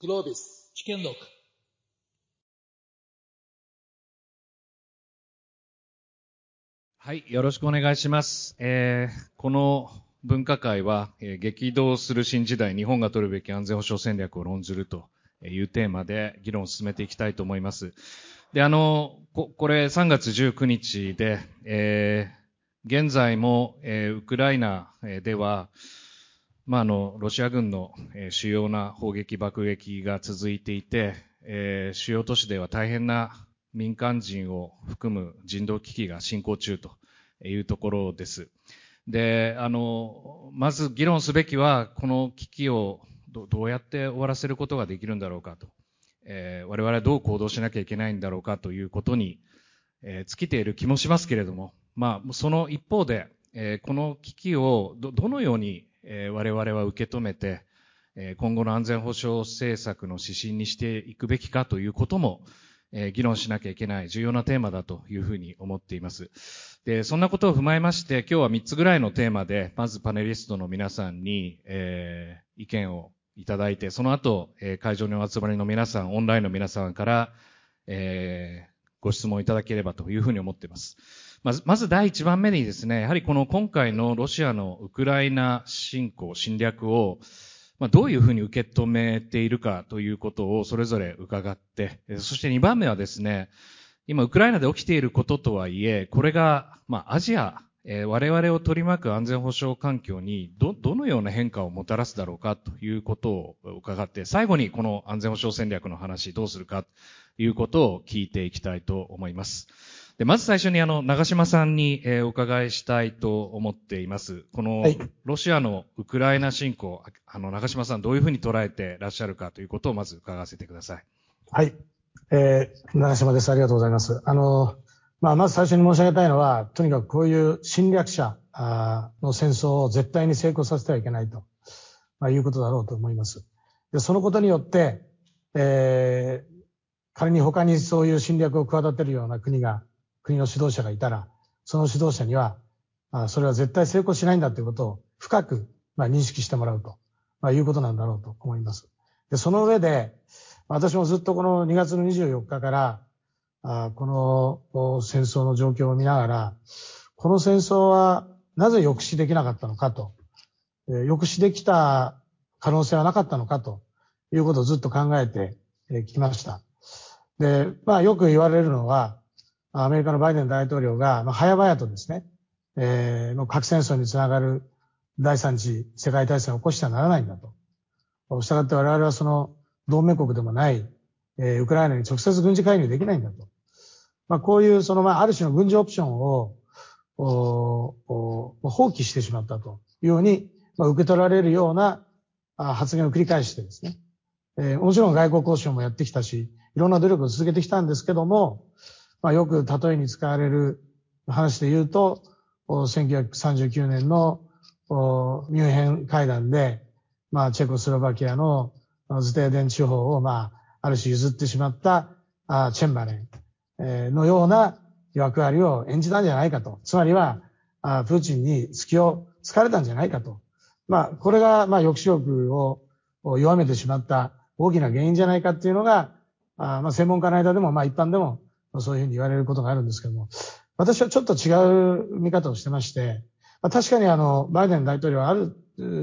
グロービス。知見録。はい、よろしくお願いします。えー、この分科会は、えー、激動する新時代、日本が取るべき安全保障戦略を論ずるというテーマで議論を進めていきたいと思います。で、あの、ここれ3月19日で、えー、現在も、えー、ウクライナでは、まあ、あの、ロシア軍の、えー、主要な砲撃爆撃が続いていて、えー、主要都市では大変な民間人を含む人道危機が進行中というところです。で、あの、まず議論すべきは、この危機をどうやって終わらせることができるんだろうかと、えー、我々はどう行動しなきゃいけないんだろうかということに、えー、尽きている気もしますけれども、まあ、その一方で、えー、この危機をどのように、え、我々は受け止めて、え、今後の安全保障政策の指針にしていくべきかということも、え、議論しなきゃいけない重要なテーマだというふうに思っています。で、そんなことを踏まえまして、今日は3つぐらいのテーマで、まずパネリストの皆さんに、えー、意見をいただいて、その後、えー、会場にお集まりの皆さん、オンラインの皆さんから、えー、ご質問いただければというふうに思っています。まず、まず第一番目にですね、やはりこの今回のロシアのウクライナ侵攻、侵略を、まあ、どういうふうに受け止めているかということをそれぞれ伺って、そして2番目はですね、今ウクライナで起きていることとはいえ、これが、まあ、アジアえー、我々を取り巻く安全保障環境にど、どのような変化をもたらすだろうかということを伺って、最後にこの安全保障戦略の話どうするかということを聞いていきたいと思います。でまず最初にあの、長島さんに、えー、お伺いしたいと思っています。この、ロシアのウクライナ侵攻、あの、長島さんどういうふうに捉えてらっしゃるかということをまず伺わせてください。はい。えー、長島です。ありがとうございます。あの、まあ、まず最初に申し上げたいのは、とにかくこういう侵略者の戦争を絶対に成功させてはいけないと、まあ、いうことだろうと思います。で、そのことによって、えー、仮に他にそういう侵略を企てるような国が、国の指導者がいたら、その指導者には、あそれは絶対成功しないんだということを深く、まあ、認識してもらうと、まあ、いうことなんだろうと思います。で、その上で、私もずっとこの2月の24日から、あこの戦争の状況を見ながら、この戦争はなぜ抑止できなかったのかと、えー、抑止できた可能性はなかったのかということをずっと考えてきました。で、まあよく言われるのは、アメリカのバイデン大統領が、まあ、早々とですね、えー、核戦争につながる第三次世界大戦を起こしてはならないんだと。したがって我々はその同盟国でもない、えー、ウクライナに直接軍事介入できないんだと。まあ、こういう、その、まあ、ある種の軍事オプションを、放棄してしまったというように、まあ、受け取られるような発言を繰り返してですね、えー、もちろん外交交渉もやってきたし、いろんな努力を続けてきたんですけども、まあ、よく例えに使われる話で言うと、1939年のミュンヘン会談で、まあ、チェコスロバキアのズテーデン地方を、まあ、ある種譲ってしまったチェンバレン。のような役割を演じたんじゃないかと。つまりは、プーチンに隙を突かれたんじゃないかと。まあ、これが、まあ、抑止力を弱めてしまった大きな原因じゃないかっていうのが、まあ、専門家の間でも、まあ、一般でも、そういうふうに言われることがあるんですけども、私はちょっと違う見方をしてまして、まあ、確かにあの、バイデン大統領はある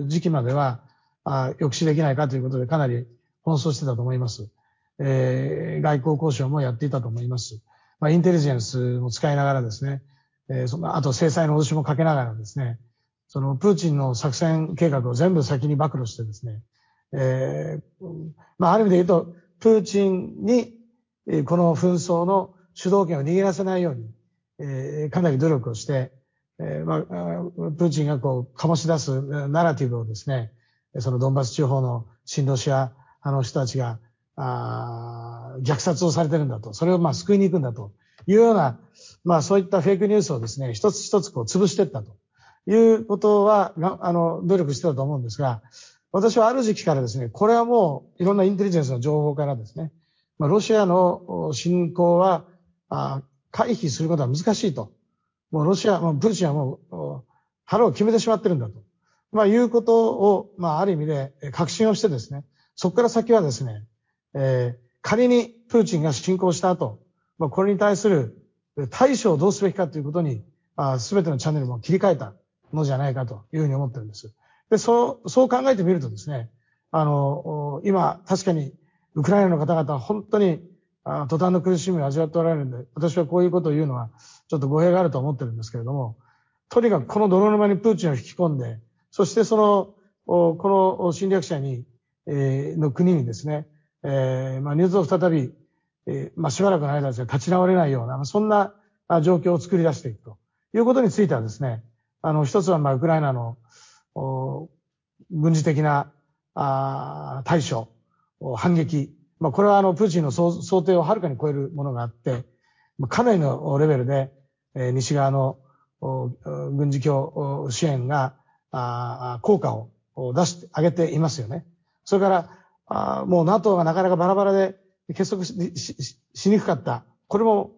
時期までは、あ抑止できないかということでかなり奔走してたと思います。えー、外交交渉もやっていたと思います。まあ、インテリジェンスも使いながらですね、えー、その、あと制裁の脅しもかけながらですね、その、プーチンの作戦計画を全部先に暴露してですね、えー、まあ、ある意味で言うと、プーチンに、この紛争の主導権を握らせないように、えー、かなり努力をして、えー、まあ、プーチンがこう、醸し出すナラティブをですね、そのドンバス地方の親ロシア派の人たちが、あ虐殺をされてるんだと。それをまあ救いに行くんだというような、まあそういったフェイクニュースをですね、一つ一つこう潰していったということは、あの、努力してたと思うんですが、私はある時期からですね、これはもういろんなインテリジェンスの情報からですね、まあ、ロシアの侵攻は、あ回避することは難しいと。もうロシア、もうプーチンはもう腹を決めてしまってるんだと。まあいうことを、まあある意味で確信をしてですね、そこから先はですね、えー、仮にプーチンが侵攻した後、まあ、これに対する対処をどうすべきかということに、すべてのチャンネルも切り替えたのじゃないかというふうに思ってるんです。で、そう、そう考えてみるとですね、あの、今、確かに、ウクライナの方々は本当に、あ途端の苦しみを味わっておられるんで、私はこういうことを言うのは、ちょっと語弊があると思ってるんですけれども、とにかくこの泥沼にプーチンを引き込んで、そしてその、この侵略者に、えー、の国にですね、えー、まあ、ニュースを再び、えー、まあ、しばらくの間ですね、立ち直れないような、そんな状況を作り出していくということについてはですね、あの、一つは、まあ、ウクライナの、軍事的な、あ対処、反撃。まあ、これはあの、プーチンの想定をはるかに超えるものがあって、かなりのレベルで、えー、西側の軍事協支援が、あ効果を出してあげていますよね。それから、あもう NATO がなかなかバラバラで結束ししにくかった。これも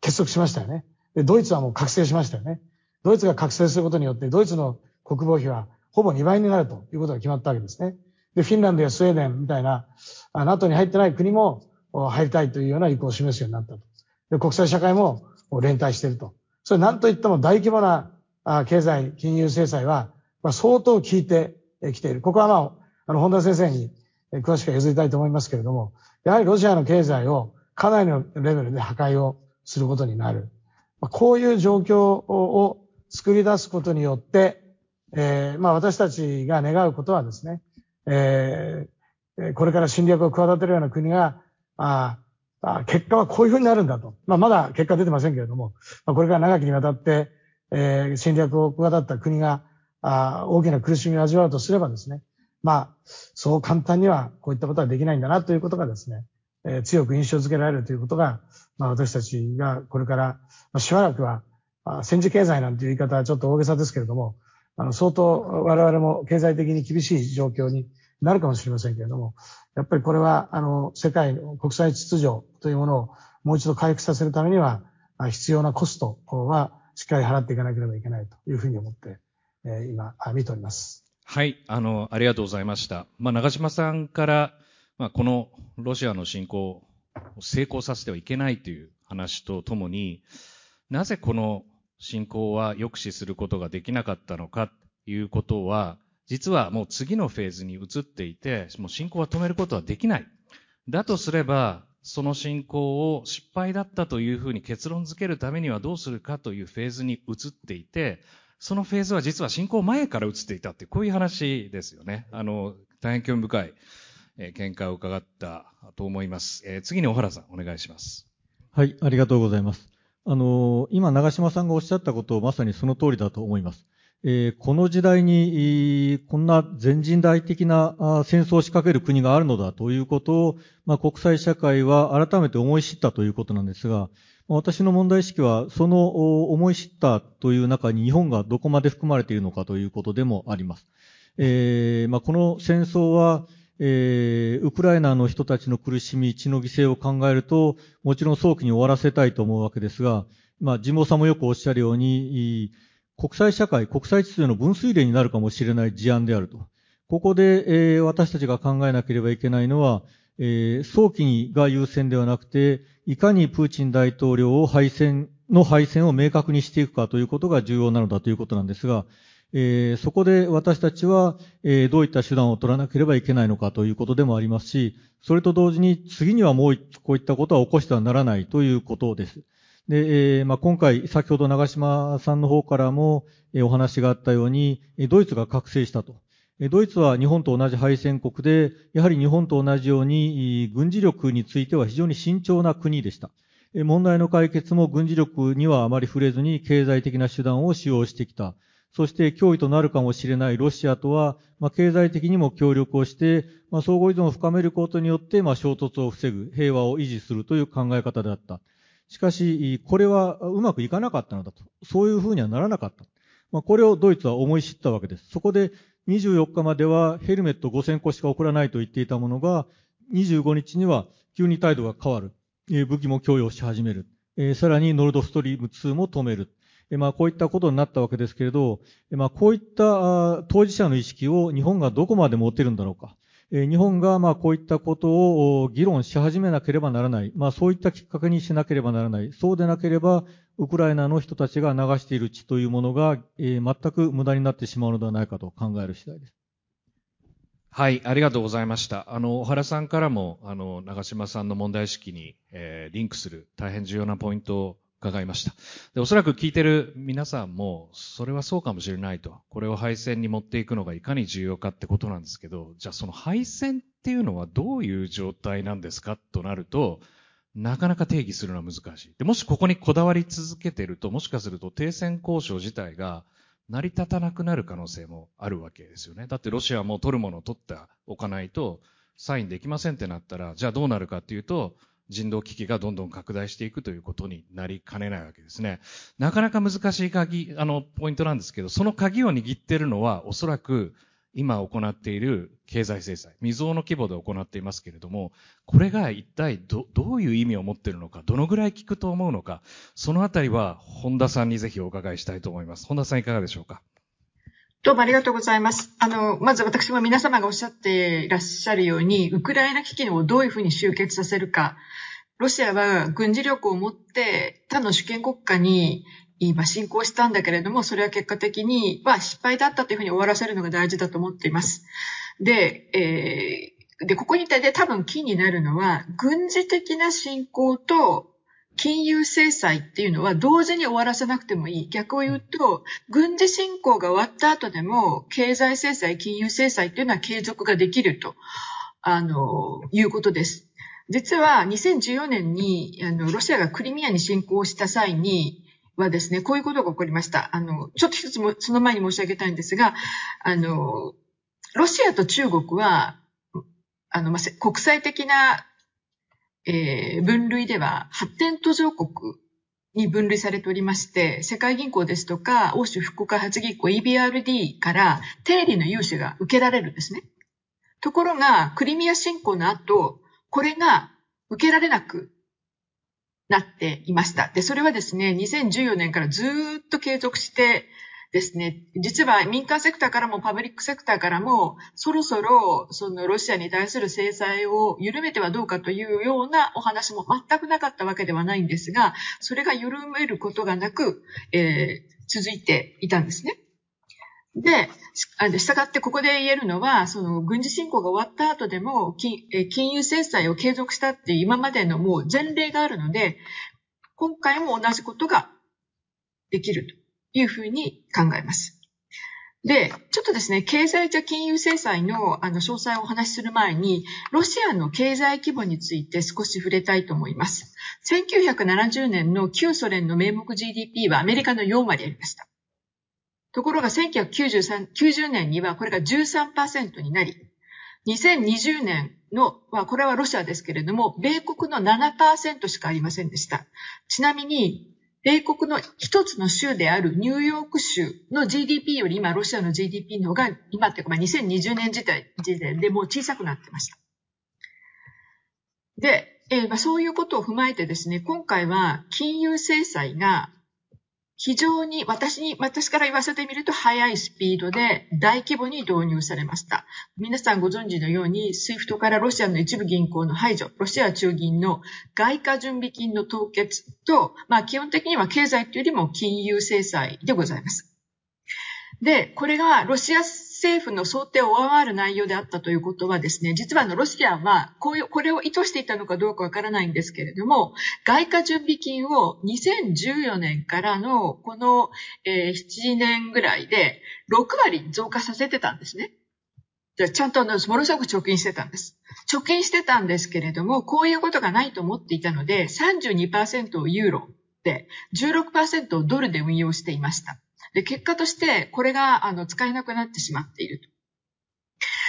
結束しましたよね。で、ドイツはもう覚醒しましたよね。ドイツが覚醒することによって、ドイツの国防費はほぼ2倍になるということが決まったわけですね。で、フィンランドやスウェーデンみたいな、NATO に入ってない国も入りたいというような意向を示すようになったと。で、国際社会も連帯していると。それ何と言っても大規模な経済、金融制裁は相当効いてきている。ここはまあ、あの、本田先生に詳しく譲りたいと思いますけれども、やはりロシアの経済をかなりのレベルで破壊をすることになる。こういう状況を作り出すことによって、えー、まあ私たちが願うことはですね、えー、これから侵略を企てるような国が、ああ結果はこういうふうになるんだと。まあまだ結果出てませんけれども、まあ、これから長きにわたって、えー、侵略を企った国が、あ大きな苦しみを味わうとすればですね、まあ、そう簡単にはこういったことはできないんだなということがですね、えー、強く印象づけられるということが、まあ私たちがこれから、まあ、しばらくは、戦時経済なんていう言い方はちょっと大げさですけれども、あの、相当我々も経済的に厳しい状況になるかもしれませんけれども、やっぱりこれは、あの、世界の国際秩序というものをもう一度回復させるためには、必要なコストはしっかり払っていかなければいけないというふうに思って、えー、今、見ております。はい、あの、ありがとうございました。まあ、長島さんから、まあ、このロシアの侵攻を成功させてはいけないという話とともに、なぜこの侵攻は抑止することができなかったのかということは、実はもう次のフェーズに移っていて、もう侵攻は止めることはできない。だとすれば、その侵攻を失敗だったというふうに結論付けるためにはどうするかというフェーズに移っていて、そのフェーズは実は侵攻前から移っていたってこういう話ですよね。あの、大変興味深い、えー、見解を伺ったと思います。えー、次に小原さんお願いします。はい、ありがとうございます。あの、今、長島さんがおっしゃったことをまさにその通りだと思います。えー、この時代に、こんな全人代的な戦争を仕掛ける国があるのだということを、まあ、国際社会は改めて思い知ったということなんですが、私の問題意識は、その思い知ったという中に日本がどこまで含まれているのかということでもあります。えーまあ、この戦争は、えー、ウクライナの人たちの苦しみ、血の犠牲を考えると、もちろん早期に終わらせたいと思うわけですが、まあ、地毛さんもよくおっしゃるように、国際社会、国際秩序の分水嶺になるかもしれない事案であると。ここで、えー、私たちが考えなければいけないのは、えー、早期にが優先ではなくて、いかにプーチン大統領を敗戦の敗戦を明確にしていくかということが重要なのだということなんですが、えー、そこで私たちは、えー、どういった手段を取らなければいけないのかということでもありますし、それと同時に次にはもうこういったことは起こしてはならないということです。で、え、まあ、今回、先ほど長島さんの方からも、えお話があったように、ドイツが覚醒したと。ドイツは日本と同じ敗戦国で、やはり日本と同じように、軍事力については非常に慎重な国でした。問題の解決も軍事力にはあまり触れずに経済的な手段を使用してきた。そして脅威となるかもしれないロシアとは、まあ、経済的にも協力をして、まあ、相互依存を深めることによって、まあ、衝突を防ぐ、平和を維持するという考え方であった。しかし、これはうまくいかなかったのだと。そういうふうにはならなかった。まあ、これをドイツは思い知ったわけです。そこで24日まではヘルメット5000個しか送らないと言っていたものが、25日には急に態度が変わる。武器も供与し始める。さらにノルドストリーム2も止める。まあ、こういったことになったわけですけれど、まあ、こういった当事者の意識を日本がどこまで持てるんだろうか。え日本がまあこういったことを議論し始めなければならない。まあそういったきっかけにしなければならない。そうでなければ、ウクライナの人たちが流している血というものが、えー、全く無駄になってしまうのではないかと考える次第です。はい、ありがとうございました。あの、小原さんからも、あの、長島さんの問題意識に、えー、リンクする大変重要なポイントを伺いました。で、おそらく聞いてる皆さんも、それはそうかもしれないと。これを配線に持っていくのがいかに重要かってことなんですけど、じゃあその配線っていうのはどういう状態なんですかとなると、なかなか定義するのは難しい。で、もしここにこだわり続けてると、もしかすると停戦交渉自体が成り立たなくなる可能性もあるわけですよね。だってロシアも取るものを取っておかないと、サインできませんってなったら、じゃあどうなるかっていうと、人道危機がどんどん拡大していくということになりかねないわけですね。なかなか難しい鍵、あの、ポイントなんですけど、その鍵を握っているのは、おそらく、今行っている経済制裁、未曾有の規模で行っていますけれども、これが一体ど、どういう意味を持っているのか、どのぐらい効くと思うのか、そのあたりは本田さんにぜひお伺いしたいと思います。本田さんいかがでしょうか？どうもありがとうございます。あの、まず私も皆様がおっしゃっていらっしゃるように、ウクライナ危機をどういうふうに終結させるか、ロシアは軍事力を持って他の主権国家に今侵攻したんだけれども、それは結果的には失敗だったというふうに終わらせるのが大事だと思っています。で、えー、で、ここに対して多分キーになるのは、軍事的な侵攻と金融制裁っていうのは同時に終わらせなくてもいい。逆を言うと、軍事侵攻が終わった後でも、経済制裁、金融制裁っていうのは継続ができると、あの、いうことです。実は2014年にあのロシアがクリミアに侵攻した際にはですね、こういうことが起こりました。あの、ちょっと一つもその前に申し上げたいんですが、あの、ロシアと中国は、あの、ま国際的な、えー、分類では発展途上国に分類されておりまして、世界銀行ですとか、欧州復興開発銀行 EBRD から定理の融資が受けられるんですね。ところが、クリミア侵攻の後、これが受けられなくなっていました。で、それはですね、2014年からずっと継続してですね、実は民間セクターからもパブリックセクターからも、そろそろそのロシアに対する制裁を緩めてはどうかというようなお話も全くなかったわけではないんですが、それが緩めることがなく、えー、続いていたんですね。で、したがってここで言えるのは、その軍事侵攻が終わった後でも金金融制裁を継続したっていう今までのもう前例があるので、今回も同じことができるとというふうに考えます。で、ちょっとですね、経済じ金融制裁のあの詳細をお話しする前に、ロシアの経済規模について少し触れたいと思います。1970年の旧ソ連の名目 GDP はアメリカの4割ありました。ところが1990年にはこれが13%になり、2020年の、まあ、これはロシアですけれども、米国の7%しかありませんでした。ちなみに、米国の一つの州であるニューヨーク州の GDP より今、ロシアの GDP の方が、今っていうか、まあ、2020年時代時点でもう小さくなってました。で、えー、まあ、そういうことを踏まえてですね、今回は金融制裁が非常に私に、私から言わせてみると速いスピードで大規模に導入されました。皆さんご存知のように、スイフトからロシアの一部銀行の排除、ロシア中銀の外貨準備金の凍結と、まあ基本的には経済というよりも金融制裁でございます。で、これがロシア政府の想定を上回る内容であったということはですね、実はあのロシアはこういう、これを意図していたのかどうかわからないんですけれども、外貨準備金を2014年からのこの、えー、7年ぐらいで6割増加させてたんですね。ちゃんとあのものすごく貯金してたんです。貯金してたんですけれども、こういうことがないと思っていたので、32%をユーロで、16%をドルで運用していました。で、結果として、これが、あの、使えなくなってしまっていると。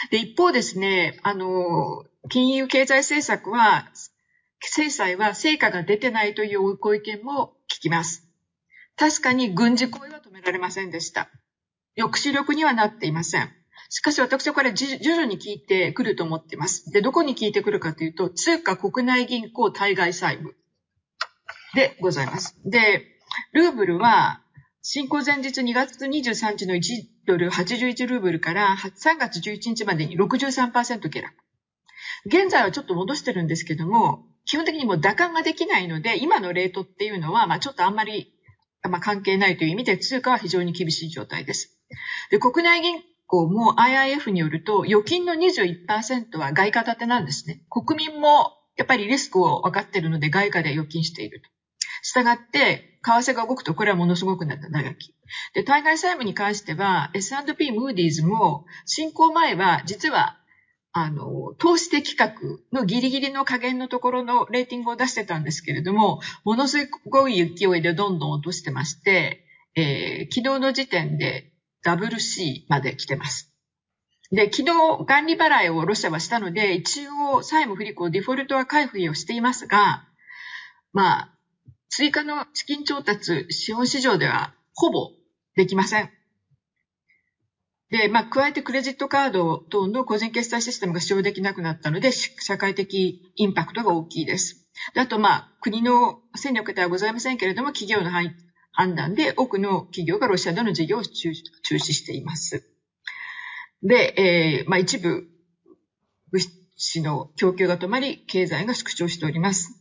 で、一方ですね、あの、金融経済政策は、制裁は成果が出てないというご意見も聞きます。確かに軍事行為は止められませんでした。抑止力にはなっていません。しかし私はこれ徐々に効いてくると思っています。で、どこに効いてくるかというと、通貨国内銀行対外債務でございます。で、ルーブルは侵攻前日2月23日の1ドル81ルーブルから3月11日までに63%下落。現在はちょっと戻してるんですけども、基本的にもう打艦ができないので、今のレートっていうのは、まあちょっとあんまり、まあ、関係ないという意味で、通貨は非常に厳しい状態です。で国内銀行も IIF によると、預金の21%は外貨建てなんですね。国民もやっぱりリスクを分かってるので外貨で預金していると。したがって、為替が動くと、これはものすごくなった長き。で、対外債務に関しては、S&P ムーディーズも、進行前は、実はあの、投資的格のギリギリの加減のところのレーティングを出してたんですけれども、ものすごい勢いでどんどん落としてまして、えー、昨日の時点で WC まで来てます。で、昨日、管理払いをロシアはしたので、一応債務不履行、デフォルトは回復をしていますが、まあ、追加の資金調達、資本市場ではほぼできません。で、まあ、加えてクレジットカード等の個人決済システムが使用できなくなったので、社会的インパクトが大きいです。であと、まあ、国の戦力ではございませんけれども、企業の判断で多くの企業がロシアでの事業を中止しています。で、えー、まあ、一部物資の供給が止まり、経済が縮小しております。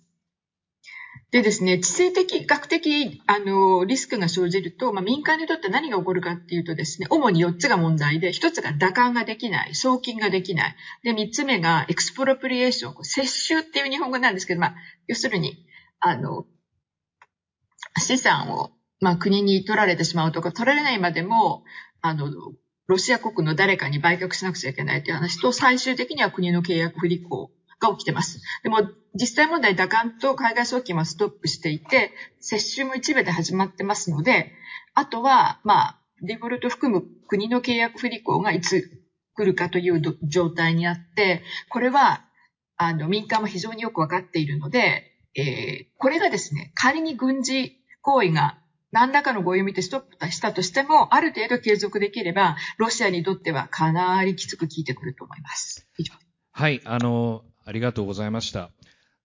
でですね、地政的、学的、あの、リスクが生じると、まあ、民間にとって何が起こるかっていうとですね、主に4つが問題で、1つが打艦ができない、送金ができない。で、3つ目が expropriation、接収っていう日本語なんですけど、まあ、要するに、あの、資産を、まあ、国に取られてしまうとか、取られないまでも、あの、ロシア国の誰かに売却しなくちゃいけないという話と、最終的には国の契約不履行が起きてます。でも、実際問題、兌換と海外送金はストップしていて、接収も一部で始まってますので、あとは、まあ、デフォルト含む国の契約不履行がいつ来るかという状態にあって、これは、あの、民間も非常によくわかっているので、えー、これがですね、仮に軍事行為が何らかの合意を見てストップしたとしても、ある程度継続できれば、ロシアにとってはかなりきつく効いてくると思います。以上。はい、あの、ありがとうございました。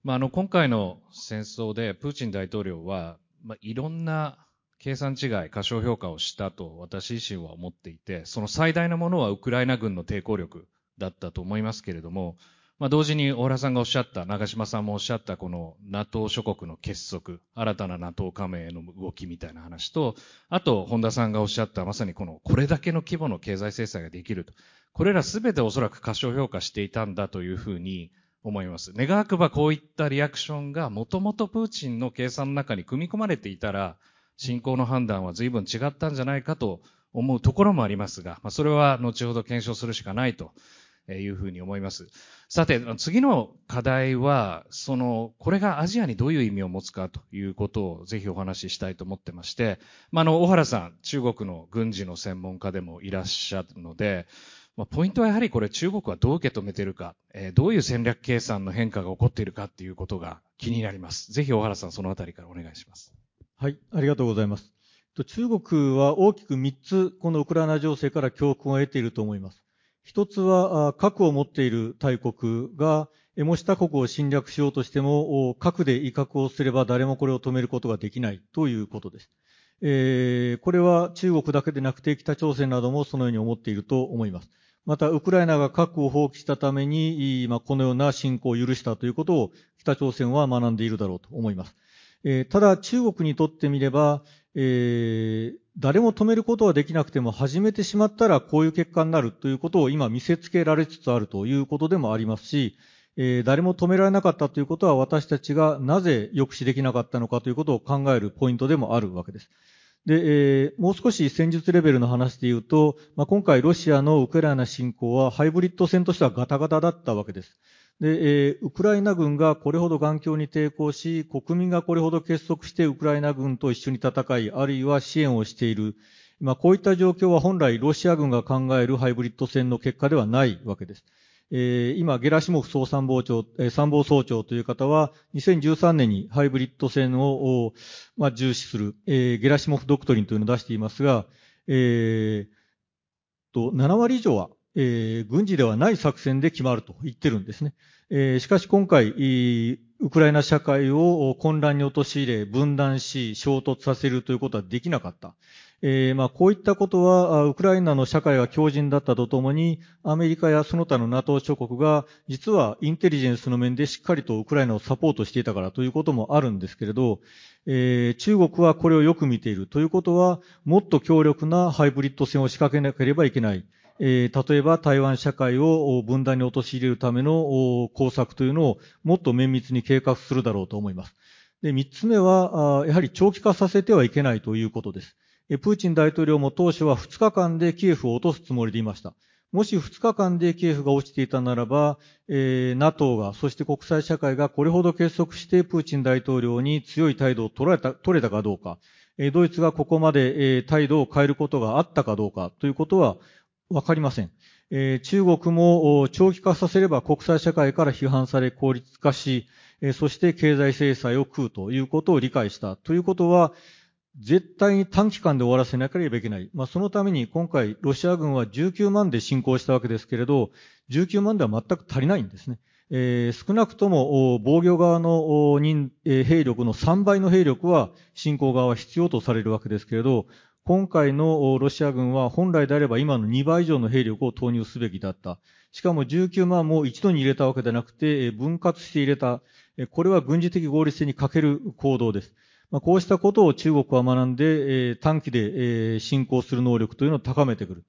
まあ、あの、今回の戦争で、プーチン大統領は、まあ、いろんな計算違い、過小評価をしたと私自身は思っていて、その最大のものはウクライナ軍の抵抗力だったと思いますけれども、まあ、同時に大原さんがおっしゃった、長島さんもおっしゃったこの NATO 諸国の結束、新たな NATO 加盟への動きみたいな話と、あと、本田さんがおっしゃったまさにこの、これだけの規模の経済制裁ができると。これらすべておそらく過小評価していたんだというふうに思います。願わくばこういったリアクションがもともとプーチンの計算の中に組み込まれていたら、侵攻の判断は随分違ったんじゃないかと思うところもありますが、まあ、それは後ほど検証するしかないというふうに思います。さて、次の課題は、その、これがアジアにどういう意味を持つかということをぜひお話ししたいと思ってまして、まあ、あの、小原さん、中国の軍事の専門家でもいらっしゃるので、まあ、ポイントはやはりこれ中国はどう受け止めているか、えー、どういう戦略計算の変化が起こっているかっていうことが気になります。ぜひ小原さんそのあたりからお願いします。はい、ありがとうございます。中国は大きく3つこのウクライナ情勢から教訓を得ていると思います。一つは核を持っている大国がもし他国を侵略しようとしても核で威嚇をすれば誰もこれを止めることができないということです。えー、これは中国だけでなくて北朝鮮などもそのように思っていると思います。また、ウクライナが核を放棄したために、まあ、このような侵攻を許したということを北朝鮮は学んでいるだろうと思います。えー、ただ、中国にとってみれば、えー、誰も止めることはできなくても始めてしまったらこういう結果になるということを今見せつけられつつあるということでもありますし、えー、誰も止められなかったということは私たちがなぜ抑止できなかったのかということを考えるポイントでもあるわけです。で、えー、もう少し戦術レベルの話で言うと、まあ、今回ロシアのウクライナ侵攻はハイブリッド戦としてはガタガタだったわけです。で、えー、ウクライナ軍がこれほど頑強に抵抗し、国民がこれほど結束してウクライナ軍と一緒に戦い、あるいは支援をしている。まあ、こういった状況は本来ロシア軍が考えるハイブリッド戦の結果ではないわけです。えー、今、ゲラシモフ総参謀長、えー、参謀総長という方は、2013年にハイブリッド戦を、まあ、重視する、えー、ゲラシモフドクトリンというのを出していますが、えー、と、7割以上は、えー、軍事ではない作戦で決まると言ってるんですね。えー、しかし今回、ウクライナ社会を混乱に陥れ、分断し、衝突させるということはできなかった。えー、まあ、こういったことは、ウクライナの社会が強靭だったとともに、アメリカやその他の NATO 諸国が、実はインテリジェンスの面でしっかりとウクライナをサポートしていたからということもあるんですけれど、えー、中国はこれをよく見ているということは、もっと強力なハイブリッド戦を仕掛けなければいけない。えー、例えば台湾社会を分断に陥れるための工作というのをもっと綿密に計画するだろうと思います。で、三つ目は、やはり長期化させてはいけないということです。プーチン大統領も当初は2日間でキエフを落とすつもりでいました。もし2日間でキエフが落ちていたならば、えー、NATO が、そして国際社会がこれほど結束してプーチン大統領に強い態度を取られた、取れたかどうか、えー、ドイツがここまで、えー、態度を変えることがあったかどうかということはわかりません。えー、中国も長期化させれば国際社会から批判され効率化し、え、そして経済制裁を食うということを理解したということは、絶対に短期間で終わらせなければいけない。まあ、そのために今回ロシア軍は19万で侵攻したわけですけれど、19万では全く足りないんですね。えー、少なくとも防御側の人、えー、兵力の3倍の兵力は侵攻側は必要とされるわけですけれど、今回のロシア軍は本来であれば今の2倍以上の兵力を投入すべきだった。しかも19万も一度に入れたわけではなくて、分割して入れた。これは軍事的合理性に欠ける行動です。まあ、こうしたことを中国は学んで、えー、短期で、えー、進行する能力というのを高めてくる。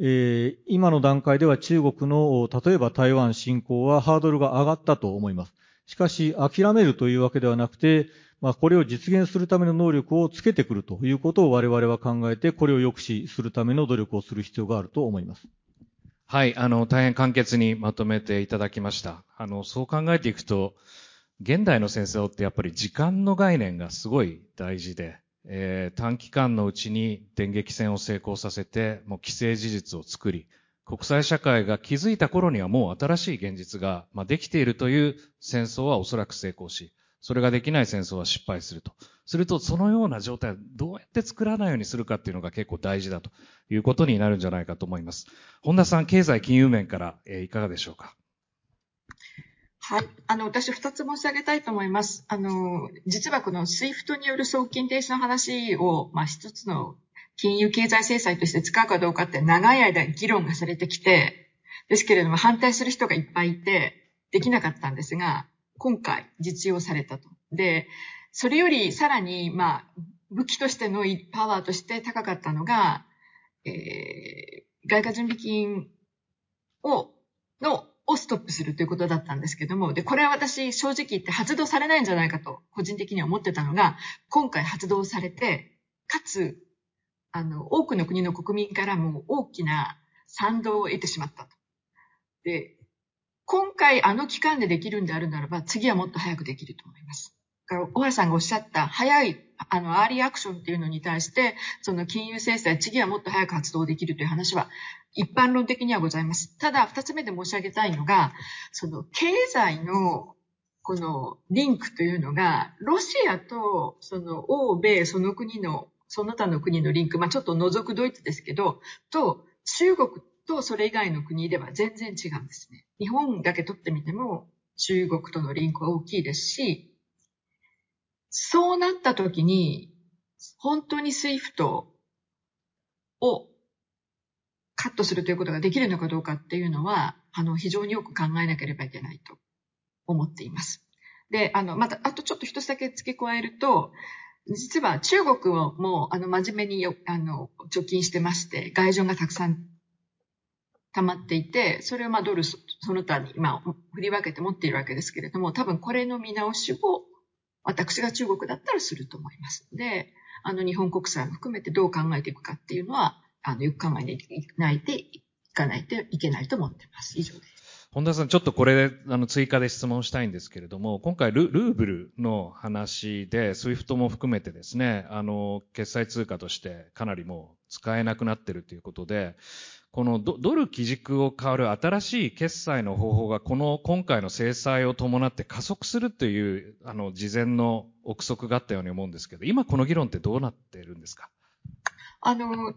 えー、今の段階では中国の、例えば台湾侵攻はハードルが上がったと思います。しかし、諦めるというわけではなくて、まあ、これを実現するための能力をつけてくるということを我々は考えて、これを抑止するための努力をする必要があると思います。はい、あの、大変簡潔にまとめていただきました。あの、そう考えていくと、現代の戦争ってやっぱり時間の概念がすごい大事で、えー、短期間のうちに電撃戦を成功させて、もう既成事実を作り、国際社会が気づいた頃にはもう新しい現実が、まあ、できているという戦争はおそらく成功し、それができない戦争は失敗すると。すると、そのような状態をどうやって作らないようにするかっていうのが結構大事だということになるんじゃないかと思います。本田さん、経済金融面から、えー、いかがでしょうか？はい。あの、私二つ申し上げたいと思います。あの、実はこの SWIFT による送金停止の話を、まあ一つの金融経済制裁として使うかどうかって長い間議論がされてきて、ですけれども反対する人がいっぱいいて、できなかったんですが、今回実用されたと。で、それよりさらに、まあ、武器としてのパワーとして高かったのが、えー、外貨準備金を、のをストップするということだったんですけども、で、これは私正直言って発動されないんじゃないかと個人的には思ってたのが、今回発動されて、かつ、あの、多くの国の国民からも大きな賛同を得てしまったと。で、今回あの期間でできるんであるならば、次はもっと早くできると思います。だから小原さんがおっしゃった早い、あの、アーリーアクションっていうのに対して、その金融制裁、次はもっと早く発動できるという話は、一般論的にはございます。ただ、二つ目で申し上げたいのが、その経済のこのリンクというのが、ロシアとその欧米、その国の、その他の国のリンク、まあちょっと除くドイツですけど、と中国とそれ以外の国では全然違うんですね。日本だけ取ってみても中国とのリンクは大きいですし、そうなった時に、本当にスイフトをカットするということができるのかどうかっていうのは、あの、非常によく考えなければいけないと思っています。で、あの、また、あとちょっと一つだけ付け加えると、実は中国をもう、あの、真面目にあの、貯金してまして、外準がたくさん溜まっていて、それをまあドルその他に、まあ、振り分けて持っているわけですけれども、多分これの見直しを私が中国だったらすると思います。で、あの日本国債も含めてどう考えていくかっていうのは、あのよく考えないといかないといけないと思ってます。以上です。本田さん、ちょっとこれ、あの、追加で質問したいんですけれども、今回ル、ルーブルの話で、スイフトも含めてですね、あの、決済通貨としてかなりもう使えなくなってるということで、このドル基軸を変わる新しい決済の方法がこの今回の制裁を伴って加速するというあの事前の憶測があったように思うんですけど、今この議論ってどうなっているんですか？あの、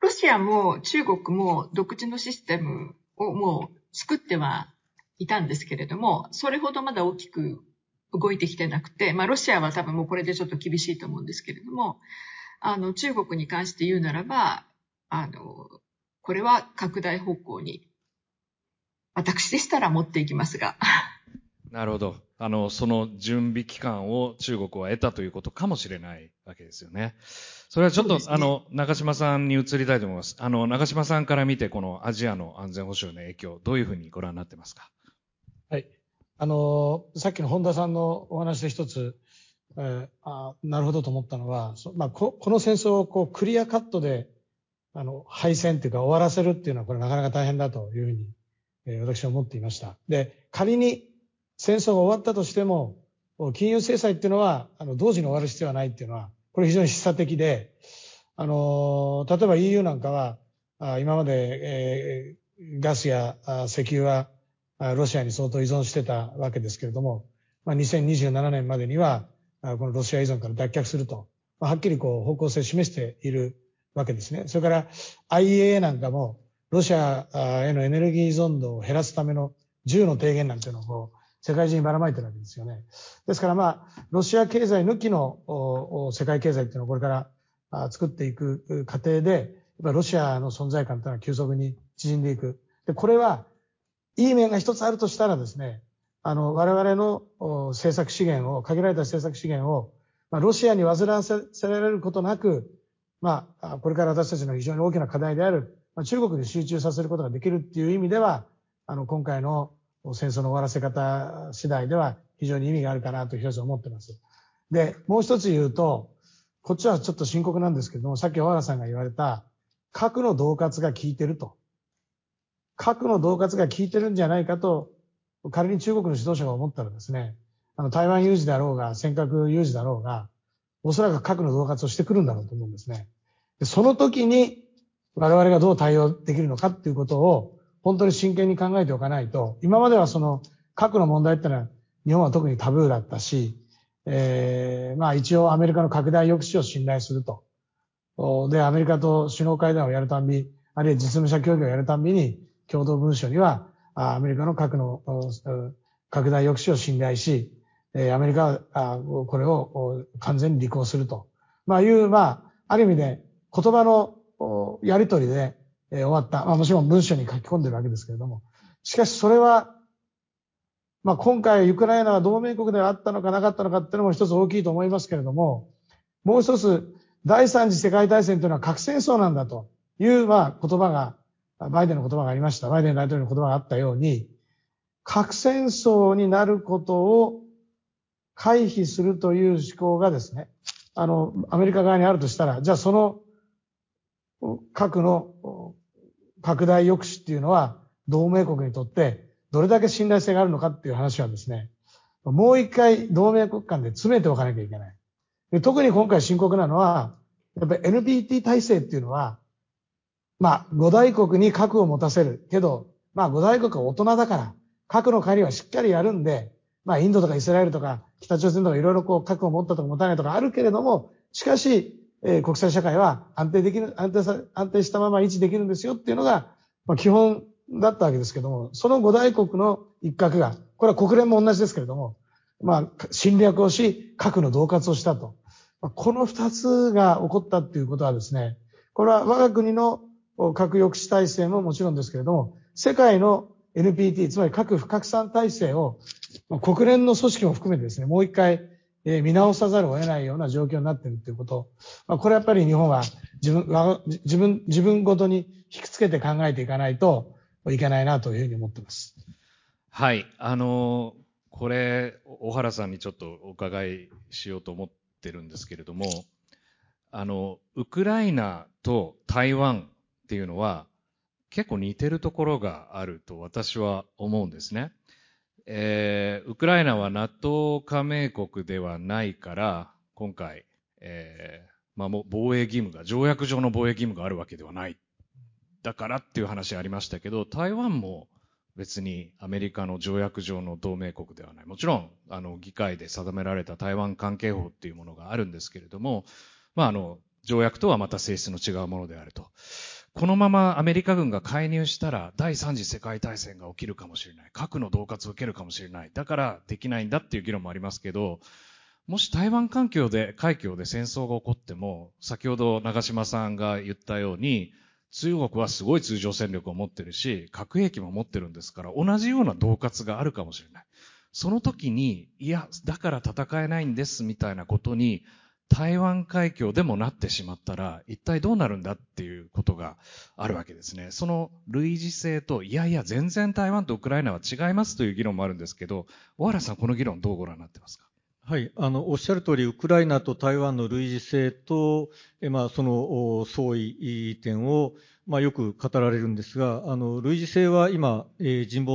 ロシアも中国も独自のシステムをもう作ってはいたんですけれども、それほどまだ大きく動いてきてなくて、まあロシアは多分もうこれでちょっと厳しいと思うんですけれども、あの、中国に関して言うならば、あの、これは拡大方向に、私でしたら持っていきますが。なるほど。あの、その準備期間を中国は得たということかもしれないわけですよね。それはちょっと、ね、あの、中島さんに移りたいと思います。あの、中島さんから見て、このアジアの安全保障の影響、どういうふうにご覧になってますか？はい。あの、さっきの本田さんのお話で一つ、えー、あなるほどと思ったのは、まあ、ここの戦争をこうクリアカットで、あの、敗戦っていうか終わらせるっていうのは、これなかなか大変だというふうに、えー、私は思っていました。で、仮に戦争が終わったとしても、金融制裁っていうのは、あの、同時に終わる必要はないっていうのは、これ非常に示唆的で、あの、例えば EU なんかは、今まで、えー、ガスや石油はロシアに相当依存してたわけですけれども、まあ、2027年までには、このロシア依存から脱却すると、まあ、はっきりこう方向性を示しているわけですね。それから IEA なんかも、ロシアへのエネルギー依存度を減らすための10の提言なんていうのを世界中にばらまいてるわけですよね。ですからまあ、ロシア経済抜きの世界経済っていうのをこれから作っていく過程で、ロシアの存在感というのは急速に縮んでいく。で、これは、いい面が一つあるとしたらですね、あの、我々の政策資源を、限られた政策資源を、まあ、ロシアに煩わせられることなく、まあ、これから私たちの非常に大きな課題である、まあ、中国に集中させることができるっていう意味では、あの、今回の戦争の終わらせ方次第では非常に意味があるかなと一つ思ってます。で、もう一つ言うと、こっちはちょっと深刻なんですけども、さっき小原さんが言われた、核の恫喝が効いてると。核の恫喝が効いてるんじゃないかと、仮に中国の指導者が思ったらですね、あの台湾有事だろうが、尖閣有事だろうが、おそらく核の恫喝をしてくるんだろうと思うんですね。でその時に我々がどう対応できるのかっていうことを本当に真剣に考えておかないと、今まではその核の問題ってのは日本は特にタブーだったし、えー、まあ一応アメリカの拡大抑止を信頼すると。で、アメリカと首脳会談をやるたんび、あるいは実務者協議をやるたんびに、共同文書には、アメリカの核の拡大抑止を信頼し、アメリカはこれを完全に履行すると。まあいう、まあ、ある意味で言葉のやりとりで、えー、終わった。まあもちろん文書に書き込んでるわけですけれども。しかしそれは、まあ今回ウクライナは同盟国ではあったのかなかったのかっていうのも一つ大きいと思いますけれども、もう一つ、第三次世界大戦というのは核戦争なんだという、まあ言葉が、バイデンの言葉がありました。バイデン大統領の言葉があったように、核戦争になることを回避するという思考がですね、あの、アメリカ側にあるとしたら、じゃあその核の拡大抑止っていうのは同盟国にとってどれだけ信頼性があるのかっていう話はですね、もう一回同盟国間で詰めておかなきゃいけない。で特に今回深刻なのは、やっぱり NPT 体制っていうのは、まあ、五大国に核を持たせる。けど、まあ、五大国は大人だから、核の管理はしっかりやるんで、まあ、インドとかイスラエルとか、北朝鮮とかいろいろこう核を持ったとか持たないとかあるけれども、しかし、えー、国際社会は安定できる、安定さ、安定したまま維持できるんですよっていうのが、まあ、基本だったわけですけども、その五大国の一角が、これは国連も同じですけれども、まあ、侵略をし、核の恫喝をしたと。この二つが起こったっていうことはですね、これは我が国の核抑止体制ももちろんですけれども、世界の NPT、つまり核不拡散体制を、国連の組織も含めてですね、もう一回え見直さざるを得ないような状況になっているということ。まあ、これやっぱり日本は自分、自分、自分ごとに引きつけて考えていかないといけないなというふうに思ってます。はい。あの、これ、小原さんにちょっとお伺いしようと思ってるんですけれども、あの、ウクライナと台湾っていうのは結構似てるところがあると私は思うんですね。えー、ウクライナは NATO 加盟国ではないから、今回、えー、まあ、も防衛義務が、条約上の防衛義務があるわけではない。だからっていう話ありましたけど、台湾も別にアメリカの条約上の同盟国ではない。もちろん、あの、議会で定められた台湾関係法っていうものがあるんですけれども、まあ、あの、条約とはまた性質の違うものであると。このままアメリカ軍が介入したら第三次世界大戦が起きるかもしれない。核の恫喝を受けるかもしれない。だからできないんだっていう議論もありますけど、もし台湾環境で、海峡で戦争が起こっても、先ほど長島さんが言ったように、中国はすごい通常戦力を持ってるし、核兵器も持ってるんですから、同じような恫喝があるかもしれない。その時に、いや、だから戦えないんですみたいなことに、台湾海峡でもなってしまったら、一体どうなるんだっていうことがあるわけですね。その類似性と、いやいや、全然台湾とウクライナは違いますという議論もあるんですけど、小原さん、この議論どうご覧になってますか？はい、あの、おっしゃる通り、ウクライナと台湾の類似性と、えまあ、その相違点を、まあ、よく語られるんですが、あの、類似性は今、えー、神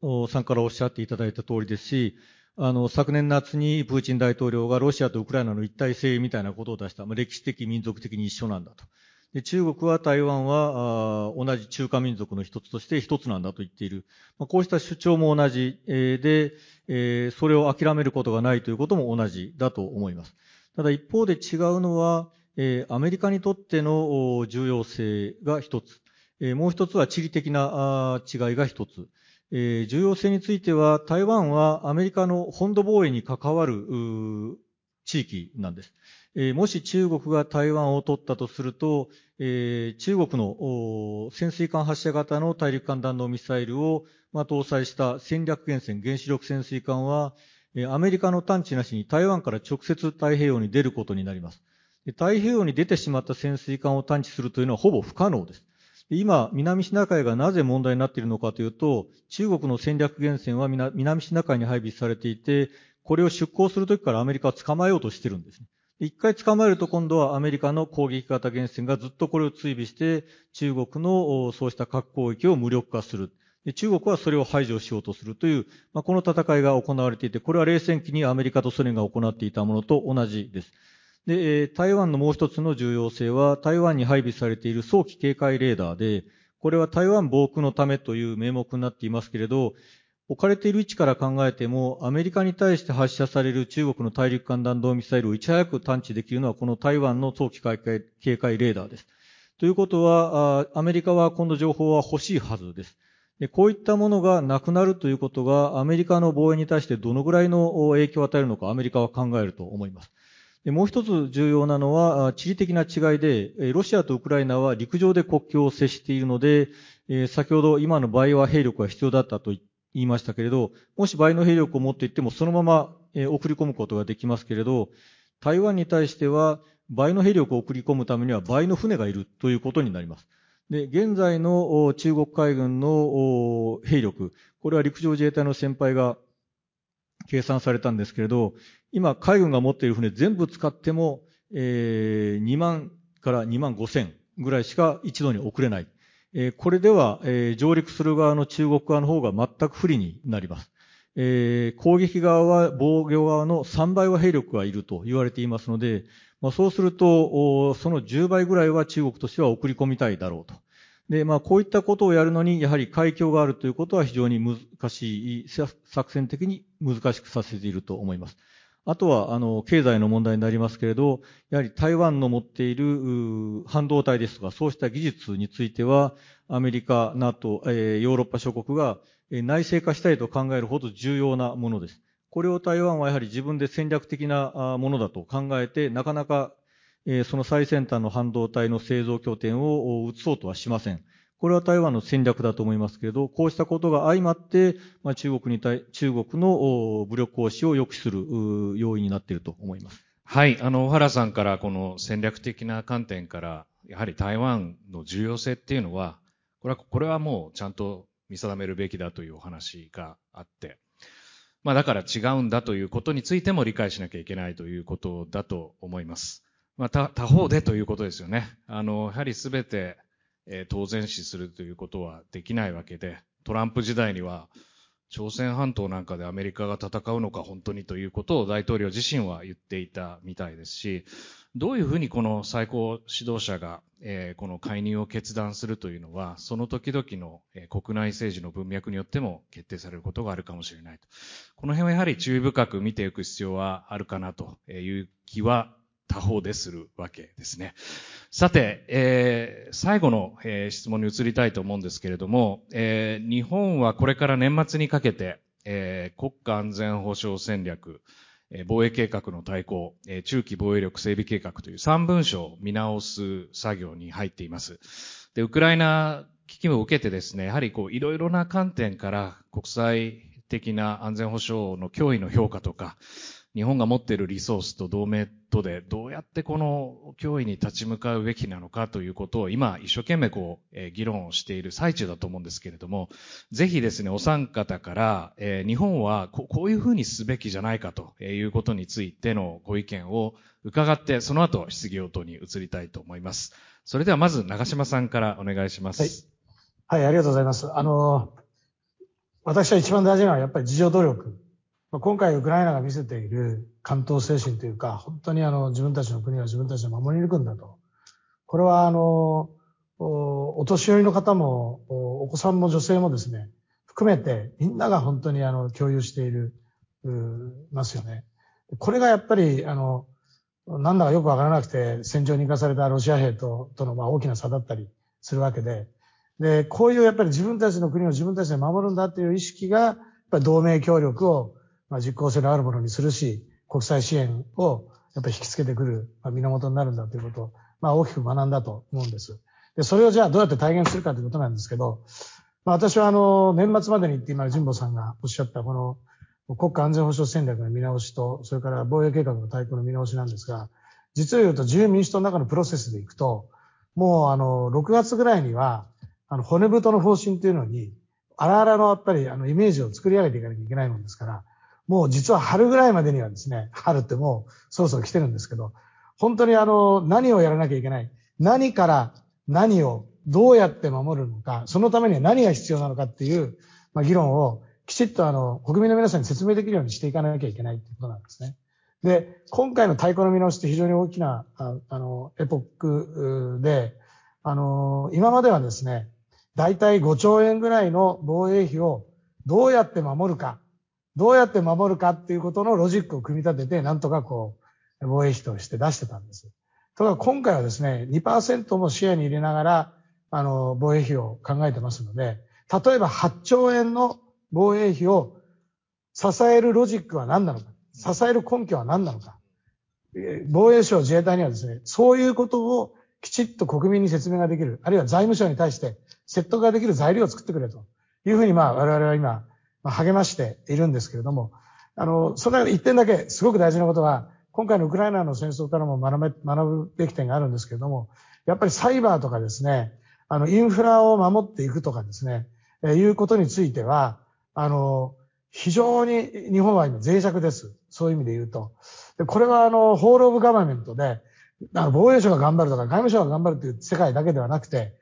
保さんからおっしゃっていただいた通りですし、あの、昨年夏にプーチン大統領がロシアとウクライナの一体性みたいなことを出した、まあ、歴史的、民族的に一緒なんだと。で中国は台湾は同じ中華民族の一つとして一つなんだと言っている。まあ、こうした主張も同じ、えー、で、えー、それを諦めることがないということも同じだと思います。ただ一方で違うのは、えー、アメリカにとっての重要性が一つ。えー、もう一つは地理的な違いが一つ。え、重要性については、台湾はアメリカの本土防衛に関わる地域なんです。え、もし中国が台湾を取ったとすると、え、中国の潜水艦発射型の大陸間弾道ミサイルを、ま、搭載した戦略原潜原子力潜水艦は、え、アメリカの探知なしに台湾から直接太平洋に出ることになります。太平洋に出てしまった潜水艦を探知するというのはほぼ不可能です。今、南シナ海がなぜ問題になっているのかというと、中国の戦略原潜は南シナ海に配備されていて、これを出港するときからアメリカは捕まえようとしてるんですね。一回捕まえると今度はアメリカの攻撃型原潜がずっとこれを追尾して、中国のそうした核攻撃を無力化する。で中国はそれを排除しようとするという、まあ、この戦いが行われていて、これは冷戦期にアメリカとソ連が行っていたものと同じです。で、台湾のもう一つの重要性は、台湾に配備されている早期警戒レーダーで、これは台湾防空のためという名目になっていますけれど、置かれている位置から考えても、アメリカに対して発射される中国の大陸間弾道ミサイルをいち早く探知できるのは、この台湾の早期警戒レーダーです。ということは、アメリカは今度情報は欲しいはずです。こういったものがなくなるということが、アメリカの防衛に対してどのぐらいの影響を与えるのか、アメリカは考えると思います。もう一つ重要なのは、地理的な違いで、ロシアとウクライナは陸上で国境を接しているので、先ほど今の倍は兵力が必要だったと言って言いましたけれど、もし倍の兵力を持っていってもそのまま送り込むことができますけれど、台湾に対しては倍の兵力を送り込むためには倍の船がいるということになります。で、現在の中国海軍の兵力、これは陸上自衛隊の先輩が計算されたんですけれど、今海軍が持っている船全部使っても、えー、2万から2万5千ぐらいしか一度に送れない。えこれでは、え上陸する側の中国側の方が全く不利になります。え攻撃側は防御側の3倍は兵力がいると言われていますので、まあ、そうすると、その10倍ぐらいは中国としては送り込みたいだろうと。で、まあ、こういったことをやるのに、やはり海峡があるということは非常に難しい、作戦的に難しくさせていると思います。あとは、あの、経済の問題になりますけれど、やはり台湾の持っている半導体ですとか、そうした技術については、アメリカ、NATO、えー、ヨーロッパ諸国が内製化したいと考えるほど重要なものです。これを台湾はやはり自分で戦略的なものだと考えて、なかなかその最先端の半導体の製造拠点を移そうとはしません。これは台湾の戦略だと思いますけれど、こうしたことが相まって、まあ、中国に対、中国の武力行使を抑止する要因になっていると思います。はい。あの、小原さんからこの戦略的な観点から、やはり台湾の重要性っていうのは、これは、これはもうちゃんと見定めるべきだというお話があって、まあだから違うんだということについても理解しなきゃいけないということだと思います。まあ他方でということですよね。あの、やはりすべてえー、当然視するということはできないわけで、トランプ時代には、朝鮮半島なんかでアメリカが戦うのか本当にということを大統領自身は言っていたみたいですし、どういうふうにこの最高指導者が、えー、この介入を決断するというのは、その時々の、えー、国内政治の文脈によっても決定されることがあるかもしれないと。この辺はやはり注意深く見ていく必要はあるかなという気は他方でするわけですね。さて、えー、最後の、えー、質問に移りたいと思うんですけれども、えー、日本はこれから年末にかけて、えー、国家安全保障戦略え、防衛計画の対抗え、中期防衛力整備計画という3文書を見直す作業に入っています。で、ウクライナ危機を受けてですね、やはりこう、いろいろな観点から国際的な安全保障の脅威の評価とか、日本が持っているリソースと同盟とでどうやってこの脅威に立ち向かうべきなのかということを今一生懸命こう、え、議論をしている最中だと思うんですけれども、ぜひですね、お三方から、え、日本はここういうふうにすべきじゃないかということについてのご意見を伺って、その後質疑応答に移りたいと思います。それではまず長島さんからお願いします。はい、はい、ありがとうございます。あの、私は一番大事なのはやっぱり自助努力今回ウクライナが見せている関東精神というか、本当にあの自分たちの国は自分たちで守り抜くんだと。これはあの、お年寄りの方も、お子さんも女性もですね、含めてみんなが本当にあの共有している、ますよね。これがやっぱりあの、なんだかよくわからなくて戦場に行かされたロシア兵ととのまあ大きな差だったりするわけで、で、こういうやっぱり自分たちの国を自分たちで守るんだっていう意識が、やっぱり同盟協力をまあ、実効性のあるものにするし、国際支援をやっぱり引きつけてくる、まあ、源になるんだということを、まあ、大きく学んだと思うんです。で、それをじゃあどうやって体現するかということなんですけど、まあ、私はあの、年末までにって今、神保さんがおっしゃったこの国家安全保障戦略の見直しと、それから防衛計画の対抗の見直しなんですが、実を言うと自由民主党の中のプロセスでいくと、もうあの、6月ぐらいには、あの、骨太の方針というのに、あらあらのやっぱりあの、イメージを作り上げていかなきゃいけないもんですから、もう実は春ぐらいまでにはですね、春ってもうそろそろ来てるんですけど、本当にあの、何をやらなきゃいけない。何から何をどうやって守るのか、そのためには何が必要なのかっていう、まあ、議論をきちっとあの、国民の皆さんに説明できるようにしていかなきゃいけないっていうことなんですね。で、今回の太鼓の見直しって非常に大きな、ああの、エポックで、あの、今まではですね、大体5兆円ぐらいの防衛費をどうやって守るか、どうやって守るかっていうことのロジックを組み立てて、なんとかこう、防衛費として出してたんです。ただ今回はですね、2%も視野に入れながら、あの、防衛費を考えてますので、例えば8兆円の防衛費を支えるロジックは何なのか、支える根拠は何なのか、防衛省自衛隊にはですね、そういうことをきちっと国民に説明ができる、あるいは財務省に対して説得ができる材料を作ってくれというふうに、まあ我々は今励ましているんですけれども、あの、その一点だけすごく大事なことは、今回のウクライナの戦争からも学べ、学ぶべき点があるんですけれども、やっぱりサイバーとかですね、あの、インフラを守っていくとかですね、えいうことについては、あの、非常に日本は今脆弱です。そういう意味で言うと。でこれはあの、ホールオブガバメントで、あの防衛省が頑張るとか外務省が頑張るという世界だけではなくて、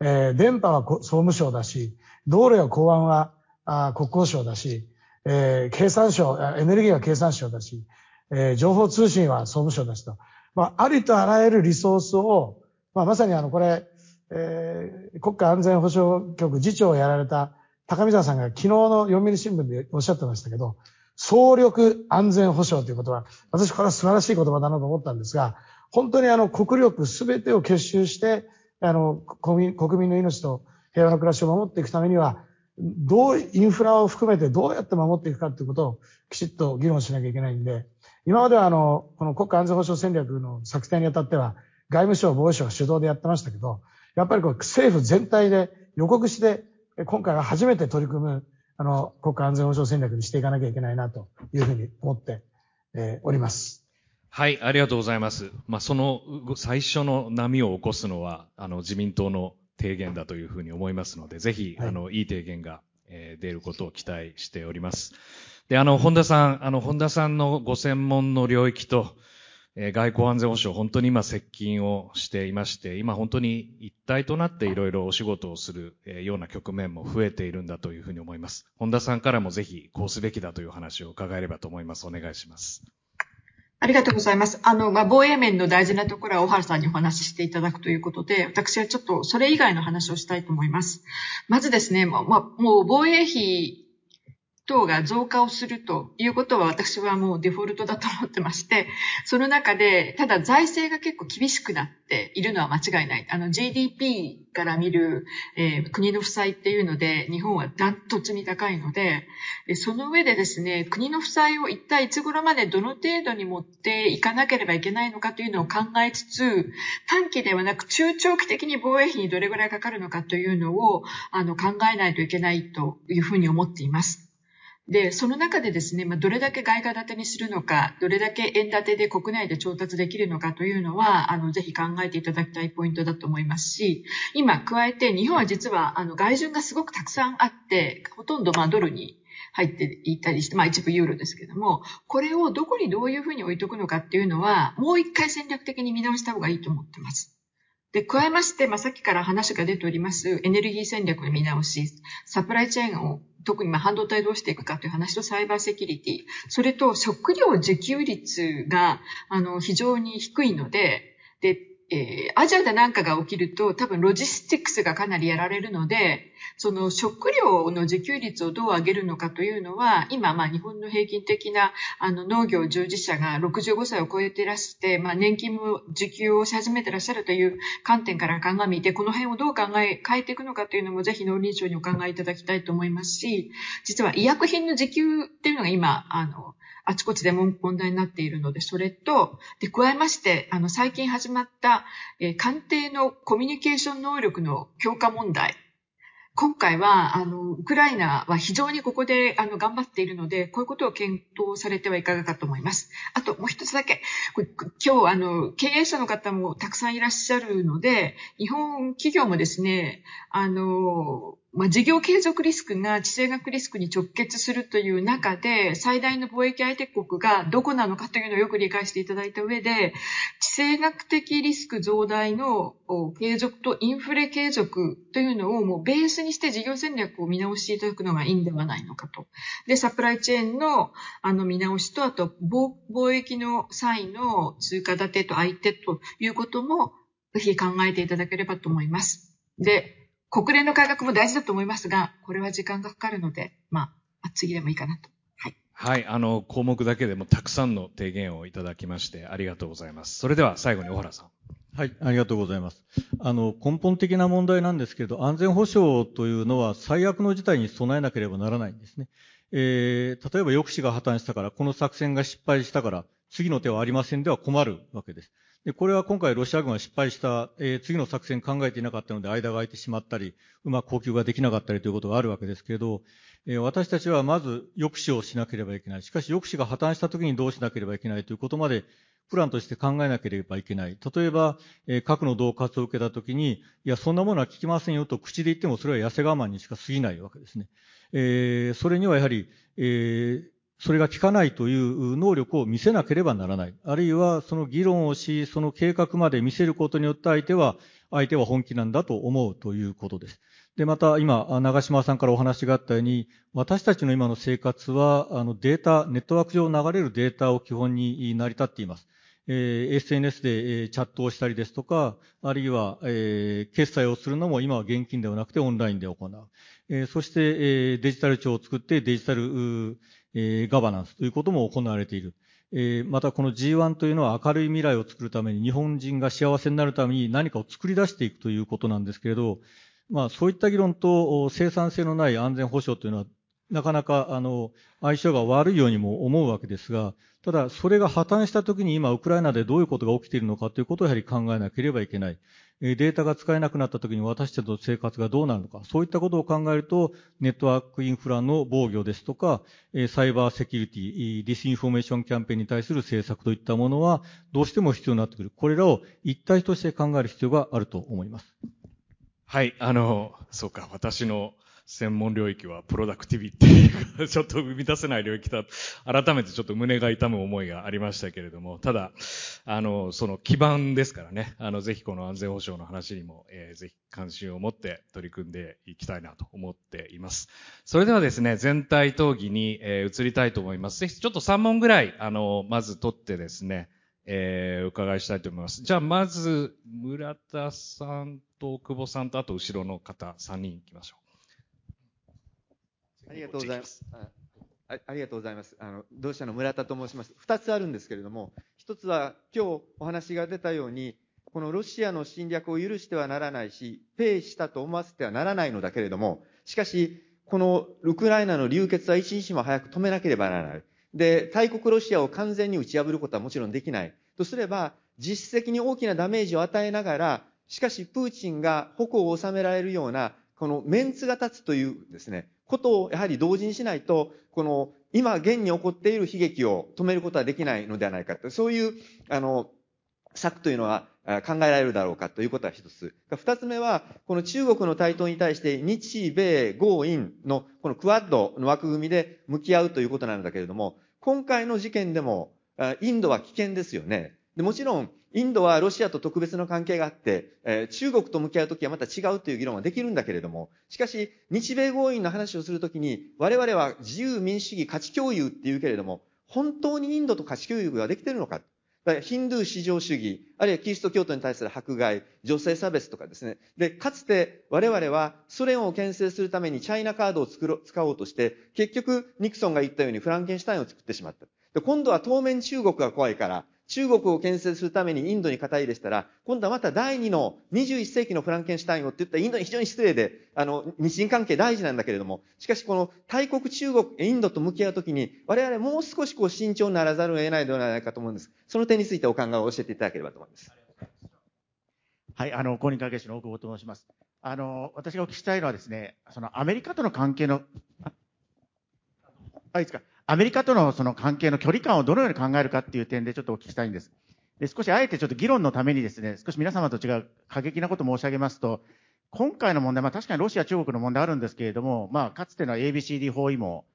えー、電波は総務省だし、道路や港湾はあ国交省だし、えー、経産省、エネルギーは経産省だし、えー、情報通信は総務省だしと、まあ、ありとあらゆるリソースを、まあ、まさにあの、これ、えー、国家安全保障局次長をやられた高見沢さんが昨日の読売新聞でおっしゃってましたけど、総力安全保障ということは、私これは素晴らしい言葉だなと思ったんですが、本当にあの国力すべてを結集して、あの国民の命と平和な暮らしを守っていくためには、どう、インフラを含めてどうやって守っていくかということをきちっと議論しなきゃいけないんで、今まではあの、この国家安全保障戦略の策定にあたっては、外務省、防衛省が主導でやってましたけど、やっぱりこう政府全体で予告して、今回は初めて取り組む、あの、国家安全保障戦略にしていかなきゃいけないなというふうに思って、えー、おります。はい、ありがとうございます。まあ、その最初の波を起こすのは、あの、自民党の提言だというふうに思いますので、ぜひ、はい、あの、いい提言が、えー、出ることを期待しております。で、あの、本田さん、あの、本田さんのご専門の領域と、えー、外交安全保障、本当に今接近をしていまして、今本当に一体となっていろいろお仕事をする、えー、ような局面も増えているんだというふうに思います。本田さんからもぜひこうすべきだという話を伺えればと思います。お願いします。ありがとうございます。あの、まあ、防衛面の大事なところは小原さんにお話ししていただくということで、私はちょっとそれ以外の話をしたいと思います。まずですね、まあ、もう防衛費等が増加をするということは私はもうデフォルトだと思ってまして、その中で、ただ財政が結構厳しくなっているのは間違いない。あの GDP から見る、えー、国の負債っていうので、日本はダントツに高いので、その上でですね、国の負債を一体いつ頃までどの程度に持っていかなければいけないのかというのを考えつつ、短期ではなく中長期的に防衛費にどれぐらいかかるのかというのをあの考えないといけないというふうに思っています。で、その中でですね、まあ、どれだけ外貨建てにするのか、どれだけ円建てで国内で調達できるのかというのは、あの、ぜひ考えていただきたいポイントだと思いますし、今、加えて日本は実は、あの、外順がすごくたくさんあって、ほとんど、まあ、ドルに入っていたりして、まあ一部ユーロですけども、これをどこにどういうふうに置いとくのかっていうのは、もう一回戦略的に見直した方がいいと思ってます。で、加えまして、まあ、さっきから話が出ております、エネルギー戦略の見直し、サプライチェーンを特にま半導体どうしていくかという話とサイバーセキュリティ、それと食料自給率があの非常に低いので、で、えー、アジアで何かが起きると多分ロジスティックスがかなりやられるので、その食料の自給率をどう上げるのかというのは、今、まあ日本の平均的なあの農業従事者が65歳を超えていらして、まあ年金も受給をし始めてらっしゃるという観点から鑑みて、この辺をどう考え、変えていくのかというのもぜひ農林省にお考えいただきたいと思いますし、実は医薬品の自給っていうのが今、あの、あちこちで問題になっているので、それと、で、加えまして、あの、最近始まった、えー、官邸のコミュニケーション能力の強化問題。今回は、あの、ウクライナは非常にここで、あの、頑張っているので、こういうことを検討されてはいかがかと思います。あと、もう一つだけ、今日、あの、経営者の方もたくさんいらっしゃるので、日本企業もですね、あの、まあ、事業継続リスクが地政学リスクに直結するという中で、最大の貿易相手国がどこなのかというのをよく理解していただいた上で、地政学的リスク増大の継続とインフレ継続というのをもうベースにして事業戦略を見直していただくのがいいんではないのかと。で、サプライチェーンのあの見直しと、あと貿易の際の通貨建てと相手ということもぜひ考えていただければと思います。で、国連の改革も大事だと思いますが、これは時間がかかるので、まあ、次でもいいかなと。はい。はい。あの、項目だけでもたくさんの提言をいただきまして、ありがとうございます。それでは最後に小原さん。はい、ありがとうございます。あの、根本的な問題なんですけれど、安全保障というのは最悪の事態に備えなければならないんですね。えー、例えば抑止が破綻したから、この作戦が失敗したから、次の手はありませんでは困るわけです。で、これは今回ロシア軍が失敗した、えー、次の作戦考えていなかったので間が空いてしまったり、うまく呼吸ができなかったりということがあるわけですけれど、えー、私たちはまず抑止をしなければいけない。しかし抑止が破綻した時にどうしなければいけないということまでプランとして考えなければいけない。例えば、えー、核の恫喝を受けたときに、いや、そんなものは聞きませんよと口で言ってもそれは痩せ我慢にしか過ぎないわけですね。えー、それにはやはり、えー、それが効かないという能力を見せなければならない。あるいは、その議論をし、その計画まで見せることによって相手は、相手は本気なんだと思うということです。で、また今、長島さんからお話があったように、私たちの今の生活は、あのデータ、ネットワーク上流れるデータを基本に成り立っています。えー、SNS で、えー、チャットをしたりですとか、あるいは、えー、決済をするのも今は現金ではなくてオンラインで行う。えー、そして、えー、デジタル庁を作ってデジタル、えー、ガバナンスということも行われている。えー、またこの G1 というのは明るい未来を作るために日本人が幸せになるために何かを作り出していくということなんですけれど、まあそういった議論と生産性のない安全保障というのはなかなかあの相性が悪いようにも思うわけですが、ただそれが破綻した時に今ウクライナでどういうことが起きているのかということをやはり考えなければいけない。データが使えなくなったときに私たちの生活がどうなるのか、そういったことを考えると、ネットワークインフラの防御ですとか、サイバーセキュリティ、ディスインフォメーションキャンペーンに対する政策といったものは、どうしても必要になってくる。これらを一体として考える必要があると思います。はい、あの、そうか、私の専門領域は productivity がちょっと生み出せない領域だ。改めてちょっと胸が痛む思いがありましたけれども、ただ、あの、その基盤ですからね、あの、ぜひこの安全保障の話にも、えー、ぜひ関心を持って取り組んでいきたいなと思っています。それではですね、全体討議に、えー、移りたいと思います。ぜひちょっと3問ぐらい、あの、まず取ってですね、えー、お伺いしたいと思います。じゃあ、まず、村田さんと久保さんと、あと後ろの方、3人行きましょう。ありがとうございます。あありがとうございます。あの、同社の村田と申します。二つあるんですけれども、一つは今日お話が出たように、このロシアの侵略を許してはならないし、ペイしたと思わせてはならないのだけれども、しかし、このウクライナの流血は一日も早く止めなければならない。で、大国ロシアを完全に打ち破ることはもちろんできない。とすれば、実質的に大きなダメージを与えながら、しかしプーチンが矛を収められるような、このメンツが立つというですね、ことをやはり同時にしないと、この今現に起こっている悲劇を止めることはできないのではないかと、そういう、あの、策というのは考えられるだろうかということは一つ。二つ目は、この中国の台頭に対して日米豪印のこのクワッドの枠組みで向き合うということなんだけれども、今回の事件でもインドは危険ですよね。でもちろん、インドはロシアと特別の関係があって、えー、中国と向き合うときはまた違うという議論はできるんだけれども、しかし、日米合意の話をするときに、我々は自由民主主義価値共有って言うけれども、本当にインドと価値共有ができてるのか。ヒンドゥー至上主義、あるいはキリスト教徒に対する迫害、女性差別とかですね。で、かつて我々はソ連を牽制するためにチャイナカードを作ろ使おうとして、結局ニクソンが言ったようにフランケンシュタインを作ってしまった。で今度は当面中国が怖いから、中国を牽制するためにインドに肩入れしたら、今度はまた第二の21世紀のフランケンシュタインをって言ったらインドに非常に失礼で、あの、日印関係大事なんだけれども、しかしこの大国中国、インドと向き合うときに、我々もう少しこう慎重にならざるを得ないのではないかと思うんです。その点についてお考えを教えていただければと思います。はい、あの、公認会計士の大久保と申します。あの、私がお聞きしたいのはですね、そのアメリカとの関係の、あ、いいですか？アメリカとのその関係の距離感をどのように考えるかっていう点でちょっとお聞きしたいんです。で、少しあえてちょっと議論のためにですね、少し皆様と違う過激なことを申し上げますと、今回の問題、まあ確かにロシア、中国の問題あるんですけれども、まあかつての ABCD 包囲網、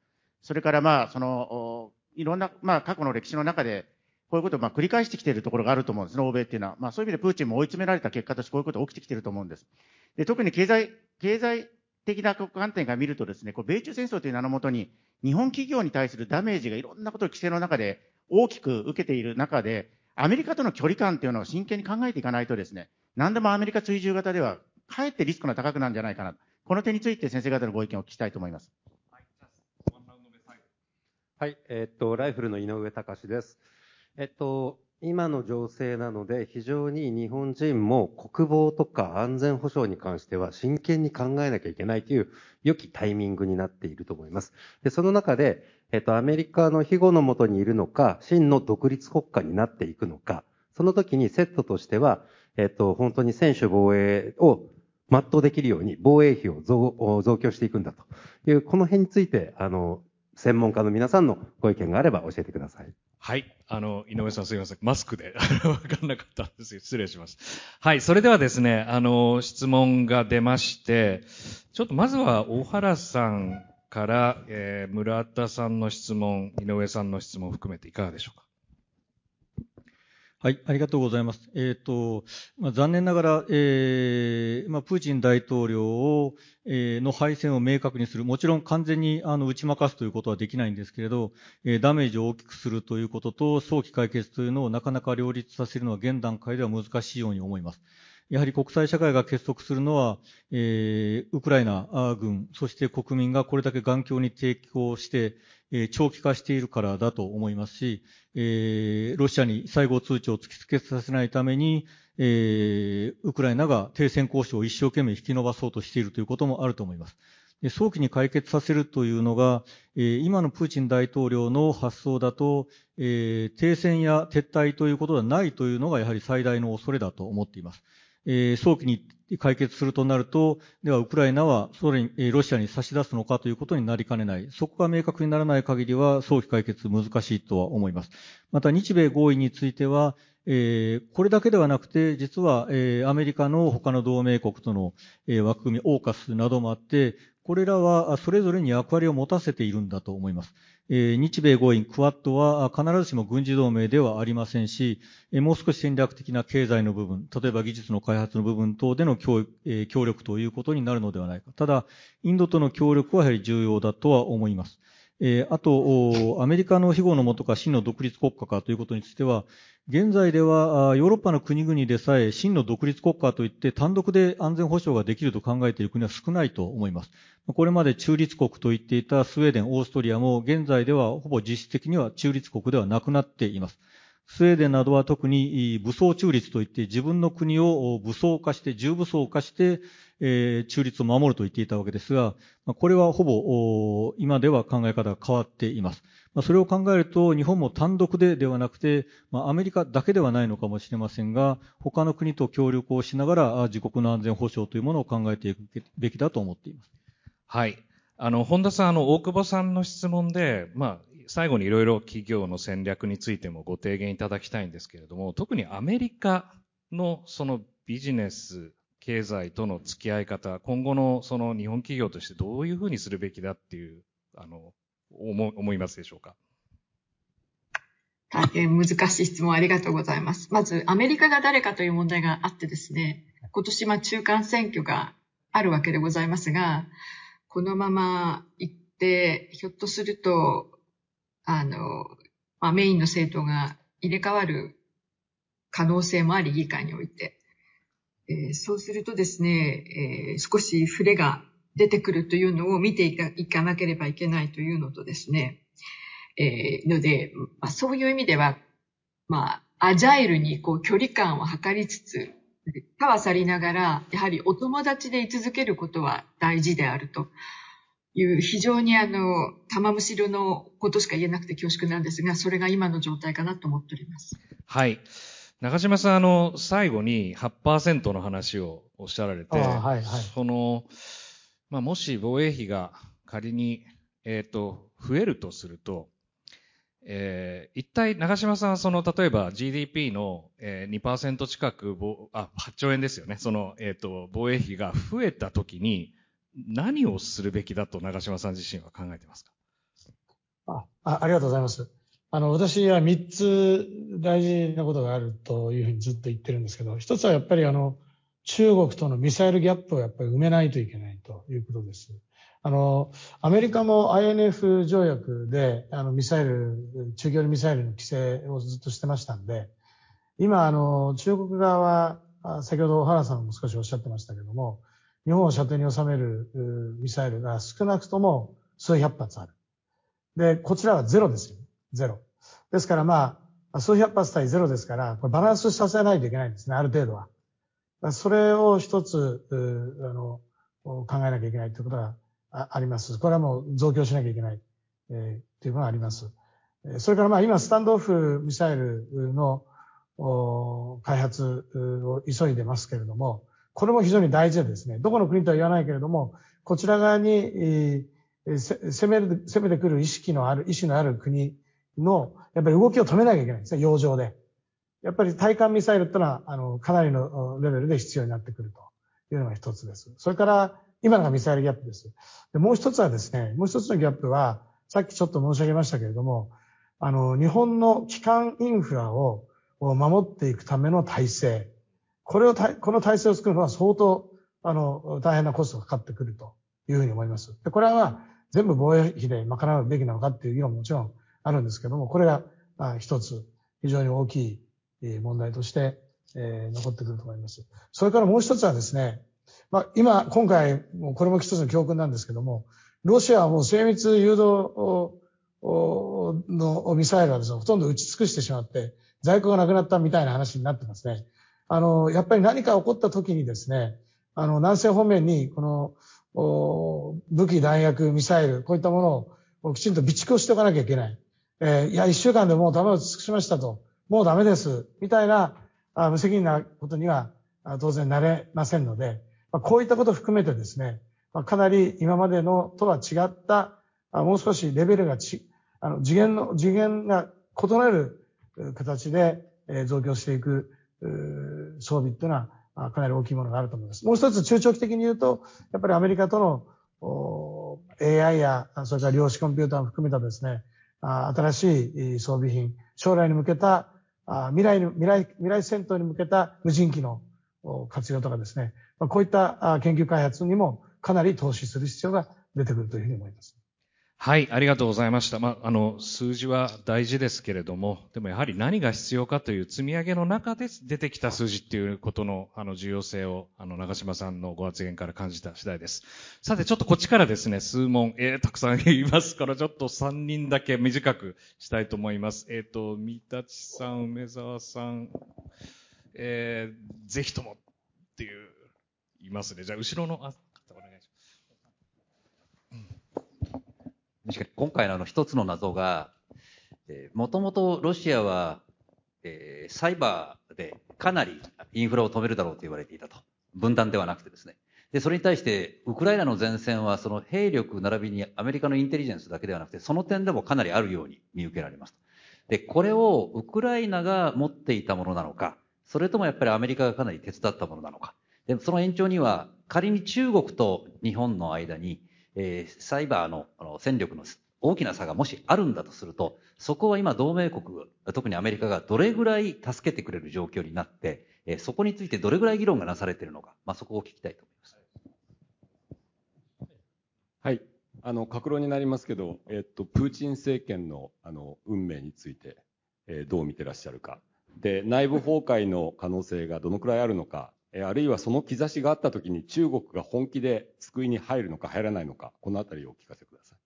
それからまあその、いろんな、まあ過去の歴史の中で、こういうことをまあ繰り返してきているところがあると思うんですね、欧米っていうのは。まあそういう意味でプーチンも追い詰められた結果としてこういうことが起きてきていると思うんです。で、特に経済、経済的な観点から見るとですね、こう米中戦争という名のもとに、日本企業に対するダメージがいろんなことを規制の中で大きく受けている中で、アメリカとの距離感っていうのを真剣に考えていかないとですね、何でもアメリカ追従型では、かえってリスクが高くなるんじゃないかな。この点について先生方のご意見をお聞きしたいと思います。はい、えっと、ライフルの井上隆です。えっと、今の情勢なので、非常に日本人も国防とか安全保障に関しては真剣に考えなきゃいけないという良きタイミングになっていると思います。で、その中で、えっと、アメリカの庇護のもとにいるのか、真の独立国家になっていくのか、その時にセットとしては、えっと、本当に専守防衛を全うできるように防衛費を増増強していくんだという、この辺について、あの、専門家の皆さんのご意見があれば教えてください。はい。あの、井上さんすいません。マスクで わかんなかったんですよ。失礼します。はい。それではですね、あの、質問が出まして、ちょっとまずは大原さんから、えー、村田さんの質問、井上さんの質問を含めていかがでしょうか？はい、ありがとうございます。えっ、ー、と、まあ、残念ながら、えー、まあ、プーチン大統領を、えー、の敗戦を明確にする。もちろん完全に、あの、打ち負かすということはできないんですけれど、え、ダメージを大きくするということと、早期解決というのをなかなか両立させるのは現段階では難しいように思います。やはり国際社会が結束するのは、えー、ウクライナ軍、そして国民がこれだけ頑強に抵抗して、えー、長期化しているからだと思いますし、えー、ロシアに最後通知を突きつけさせないために、えー、ウクライナが停戦交渉を一生懸命引き延ばそうとしているということもあると思います。で早期に解決させるというのが、えー、今のプーチン大統領の発想だと、えー、停戦や撤退ということはないというのがやはり最大の恐れだと思っています。え、早期に解決するとなると、ではウクライナはソ連、ロシアに差し出すのかということになりかねない。そこが明確にならない限りは早期解決難しいとは思います。また日米合意については、えー、これだけではなくて、実は、えー、アメリカの他の同盟国との、えー、枠組み、オーカスなどもあって、これらはそれぞれに役割を持たせているんだと思います。日米合意、クワッドは必ずしも軍事同盟ではありませんし、もう少し戦略的な経済の部分、例えば技術の開発の部分等での協,、えー、協力ということになるのではないか。ただ、インドとの協力はやはり重要だとは思います。え、あと、アメリカの庇護のもとか真の独立国家かということについては、現在ではヨーロッパの国々でさえ真の独立国家といって単独で安全保障ができると考えている国は少ないと思います。これまで中立国と言っていたスウェーデン、オーストリアも現在ではほぼ実質的には中立国ではなくなっています。スウェーデンなどは特に武装中立といって自分の国を武装化して、重武装化して、えー、中立を守ると言っていたわけですが、これはほぼ今では考え方が変わっています。それを考えると、日本も単独でではなくて、アメリカだけではないのかもしれませんが、他の国と協力をしながら自国の安全保障というものを考えていくべきだと思っています。はい。あの、本田さん、あの、大久保さんの質問で、まあ、最後にいろいろ企業の戦略についてもご提言いただきたいんですけれども、特にアメリカのそのビジネス、経済との付き合い方、今後のその日本企業としてどういうふうにするべきだっていう、あの、思思いますでしょうか？大変難しい質問ありがとうございます。まず、アメリカが誰かという問題があってですね、今年ま中間選挙があるわけでございますが、このまま行って、ひょっとすると、あの、まあ、メインの政党が入れ替わる可能性もあり、議会において。えー、そうするとですね、えー、少し触れが出てくるというのを見ていかいかなければいけないというのとですね、えー、ので、まあ、そういう意味では、まあ、アジャイルにこう距離感を測りつつ、かはさりながら、やはりお友達で居続けることは大事であるという、非常にあの、玉むしろのことしか言えなくて恐縮なんですが、それが今の状態かなと思っております。はい。中島さん、あの、最後に8%の話をおっしゃられて、はいはい、その、まあ、もし防衛費が仮に、えっ、ー、と、増えるとすると、えー、一体長島さんはその、例えば GDP の、えー、2%近く、あ、8兆円ですよね。その、えっ、ー、と、防衛費が増えたときに、何をするべきだと長島さん自身は考えてますか？ああありがとうございます。あの、私は3つ大事なことがあるというふうにずっと言ってるんですけど、一つはやっぱりあの、中国とのミサイルギャップをやっぱり埋めないといけないということです。あの、アメリカも INF 条約で、あの、ミサイル、中距離ミサイルの規制をずっとしてましたんで、今、あの、中国側は、先ほど原さんも少しおっしゃってましたけども、日本を射程に収めるミサイルが少なくとも数百発ある。で、こちらはゼロですよ。ゼロ。ですからまあ、数百発対ゼロですから、これバランスさせないといけないんですね、ある程度は。それを一つ、あの、考えなきゃいけないということがあります。これはもう増強しなきゃいけない、えー、というのがあります。それからまあ今、スタンドオフミサイルの開発を急いでますけれども、これも非常に大事でですね、どこの国とは言わないけれども、こちら側に攻める、攻めてくる意識のある、意志のある国の、やっぱり動きを止めなきゃいけないんですね、洋上で。やっぱり対艦ミサイルってのは、あの、かなりのレベルで必要になってくるというのが一つです。それから、今のがミサイルギャップです。でもう一つはですね、もう一つのギャップは、さっきちょっと申し上げましたけれども、あの、日本の基幹インフラを守っていくための体制。これをた、この体制を作るのは相当、あの、大変なコストがかかってくるというふうに思います。で、これは全部防衛費で賄うべきなのかっていう議論ももちろんあるんですけども、これが一つ非常に大きい問題として、えー、残ってくると思います。それからもう一つはですね、まあ、今、今回、これも一つの教訓なんですけども、ロシアはもう精密誘導のミサイルはですね、ほとんど打ち尽くしてしまって、在庫がなくなったみたいな話になってますね。あの、やっぱり何か起こった時にですね、あの、南西方面に、この、武器、弾薬、ミサイル、こういったものをきちんと備蓄をしておかなきゃいけない。えー、いや、一週間でもうダメを尽くしましたと、もうダメです、みたいな、あ無責任なことには当然なれませんので、まあ、こういったことを含めてですね、まあ、かなり今までのとは違った、あもう少しレベルがち、あの、次元の、次元が異なる形で、え増強していく、装備っていうのは、かなり大きいものがあると思います。もう一つ中長期的に言うと、やっぱりアメリカとの AI や、それから量子コンピューターも含めたですね、新しい装備品、将来に向けた、未来未来、未来戦闘に向けた無人機の活用とかですね、こういった研究開発にもかなり投資する必要が出てくるというふうに思います。はい、ありがとうございました。まあ、あの、数字は大事ですけれども、でもやはり何が必要かという積み上げの中で出てきた数字っていうことの、あの、重要性を、あの、長島さんのご発言から感じた次第です。さて、ちょっとこっちからですね、数問、えー、たくさんいますから、ちょっと3人だけ短くしたいと思います。えっ、ー、と、三立さん、梅沢さん、えー、ぜひともっていう、いますね。じゃあ、後ろの、あ、今回のあの一つの謎が、もともとロシアは、えー、サイバーでかなりインフラを止めるだろうと言われていたと。分断ではなくてですね。で、それに対して、ウクライナの前線はその兵力並びにアメリカのインテリジェンスだけではなくて、その点でもかなりあるように見受けられます。で、これをウクライナが持っていたものなのか、それともやっぱりアメリカがかなり手伝ったものなのか。で、その延長には、仮に中国と日本の間に、えー、サイバーのあの戦力の大きな差がもしあるんだとすると、そこは今同盟国、特にアメリカがどれぐらい助けてくれる状況になって、えー、そこについてどれぐらい議論がなされているのか、まあ、そこを聞きたいと思います。はい。あの、格論になりますけど、えっと、プーチン政権の、あの、運命について、えー、どう見てらっしゃるか。で、内部崩壊の可能性がどのくらいあるのか、あるいはその兆しがあったときに中国が本気で救いに入るのか入らないのか、このあたりをお聞かせください。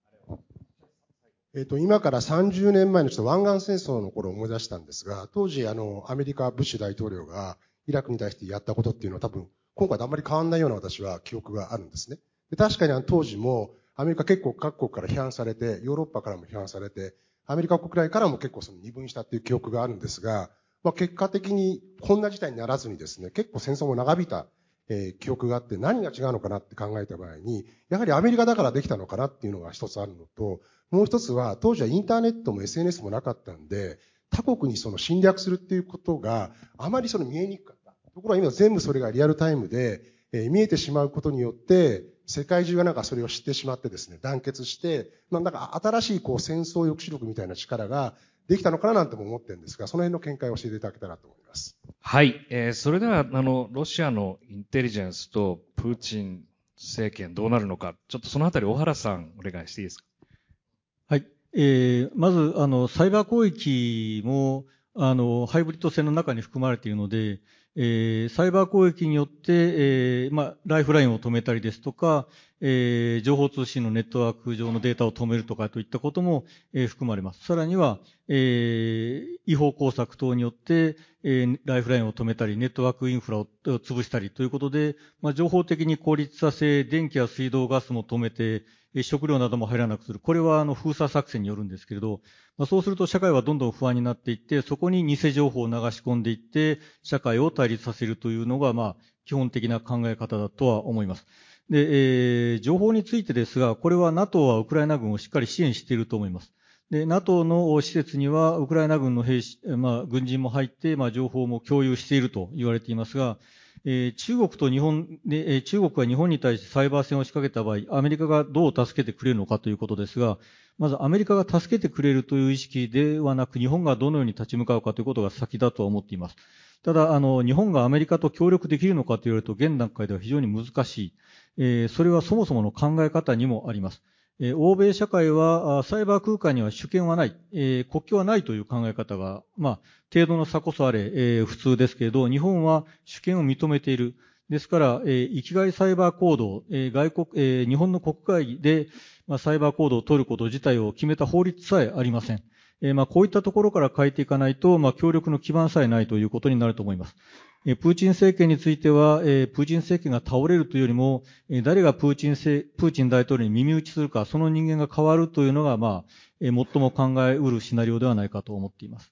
えっ、と、今から30年前のちょっと湾岸戦争の頃を思い出したんですが、当時あの、アメリカ、ブッシュ大統領がイラクに対してやったことっていうのは多分、今回とあんまり変わんないような私は記憶があるんですね。で確かにあの当時も、アメリカ結構各国から批判されて、ヨーロッパからも批判されて、アメリカ国内からも結構その二分したっていう記憶があるんですが、まあ、結果的にこんな事態にならずにですね、結構戦争も長引いた、えー、記憶があって何が違うのかなって考えた場合に、やはりアメリカだからできたのかなっていうのが一つあるのと、もう一つは当時はインターネットも SNS もなかったんで、他国にその侵略するっていうことがあまりその見えにくかった。ところが今全部それがリアルタイムで、えー、見えてしまうことによって、世界中がなんかそれを知ってしまってですね、団結して、まあなんか新しいこう戦争抑止力みたいな力ができたのかななんても思ってるんですが、その辺の見解を教えていただけたらと思います。はい。えー、それでは、あの、ロシアのインテリジェンスとプーチン政権どうなるのか、ちょっとそのあたり、小原さん、お願いしていいですか？はい。えー、まず、あの、サイバー攻撃も、あの、ハイブリッド戦の中に含まれているので、えー、サイバー攻撃によって、えー、まあ、ライフラインを止めたりですとか、えー、情報通信のネットワーク上のデータを止めるとかといったことも、えー、含まれます。さらには、えー、違法工作等によって、えー、ライフラインを止めたり、ネットワークインフラを潰したりということで、まあ、情報的に効率させ、電気や水道、ガスも止めて、食料なども入らなくする。これはあの封鎖作戦によるんですけれど、まあ、そうすると社会はどんどん不安になっていって、そこに偽情報を流し込んでいって、社会を対立させるというのが、まあ、基本的な考え方だとは思います。で、えー、情報についてですが、これは NATO はウクライナ軍をしっかり支援していると思います。で、NATO の施設には、ウクライナ軍の兵士、まあ、軍人も入って、まあ、情報も共有していると言われていますが、えー、中国と日本で、えー、中国が日本に対してサイバー戦を仕掛けた場合、アメリカがどう助けてくれるのかということですが、まずアメリカが助けてくれるという意識ではなく、日本がどのように立ち向かうかということが先だとは思っています。ただ、あの、日本がアメリカと協力できるのかと言われると、現段階では非常に難しい。え、それはそもそもの考え方にもあります。え、欧米社会は、サイバー空間には主権はない、え、国境はないという考え方が、まあ、程度の差こそあれ、え、普通ですけれど、日本は主権を認めている。ですから、えー、域外サイバー行動、え、外国、え、日本の国会で、ま、サイバー行動を取ること自体を決めた法律さえありません。え、まあ、こういったところから変えていかないと、まあ、協力の基盤さえないということになると思います。プーチン政権については、プーチン政権が倒れるというよりも、誰がプーチンプーチン大統領に耳打ちするか、その人間が変わるというのが、まあ、最も考えうるシナリオではないかと思っています。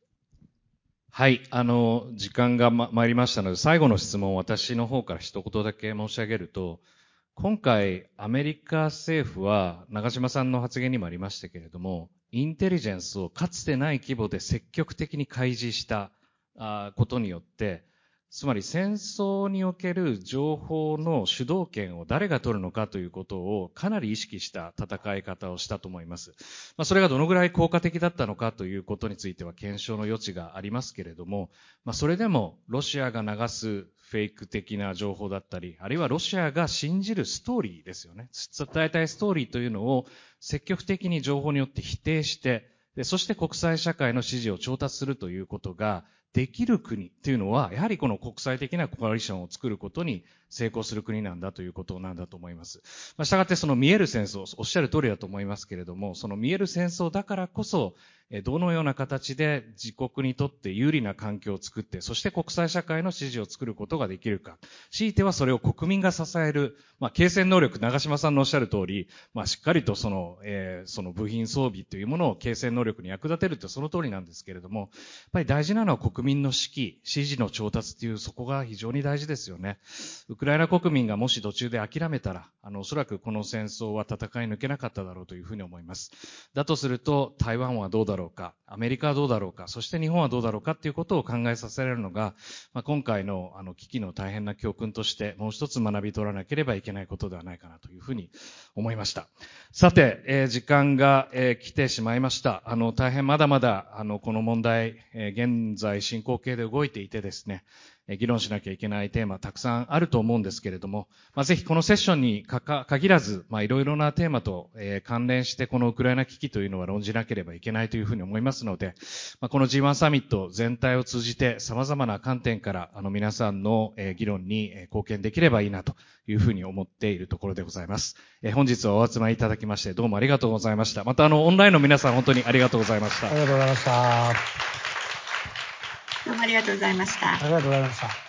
はい、あの、時間が、ま、参りましたので、最後の質問を私の方から一言だけ申し上げると、今回、アメリカ政府は、長島さんの発言にもありましたけれども、インテリジェンスをかつてない規模で積極的に開示したことによって、つまり戦争における情報の主導権を誰が取るのかということをかなり意識した戦い方をしたと思います。まあ、それがどのぐらい効果的だったのかということについては検証の余地がありますけれども、まあ、それでもロシアが流すフェイク的な情報だったり、あるいはロシアが信じるストーリーですよね。伝えたいストーリーというのを積極的に情報によって否定して、でそして国際社会の支持を調達するということができる国というのは、やはりこの国際的なコアリションを作ることに成功する国なんだということなんだと思います。まあ、したがってその見える戦争、おっしゃる通りだと思いますけれども、その見える戦争だからこそ、どのような形で自国にとって有利な環境を作って、そして国際社会の支持を作ることができるか。強いてはそれを国民が支える、まあ、継戦能力、長島さんのおっしゃる通り、まあ、しっかりとその、えー、その部品装備というものを継戦能力に役立てるってその通りなんですけれども、やっぱり大事なのは国民の士気、支持の調達っていうそこが非常に大事ですよね。ウクライナ国民がもし途中で諦めたら、あの、おそらくこの戦争は戦い抜けなかっただろうというふうに思います。だとすると、台湾はどうだだろうか、アメリカはどうだろうか、そして日本はどうだろうかっていうことを考えさせられるのが、まあ、今回のあの危機の大変な教訓として、もう一つ学び取らなければいけないことではないかなというふうに思いました。さて、えー、時間が、えー、来てしまいました。あの、大変まだまだ、あの、この問題、えー、現在進行形で動いていてですね、議論しなきゃいけないテーマたくさんあると思うんですけれども、まあ、ぜひこのセッションにかか限らず、まあ、いろいろなテーマと、えー、関連してこのウクライナ危機というのは論じなければいけないというふうに思いますので、まあ、この G1 サミット全体を通じて様々な観点からあの皆さんの、えー、議論に貢献できればいいなというふうに思っているところでございます。えー、本日はお集まりいただきましてどうもありがとうございました。またあのオンラインの皆さん本当にありがとうございました。ありがとうございました。どうもありがとうございました。ありがとうございました。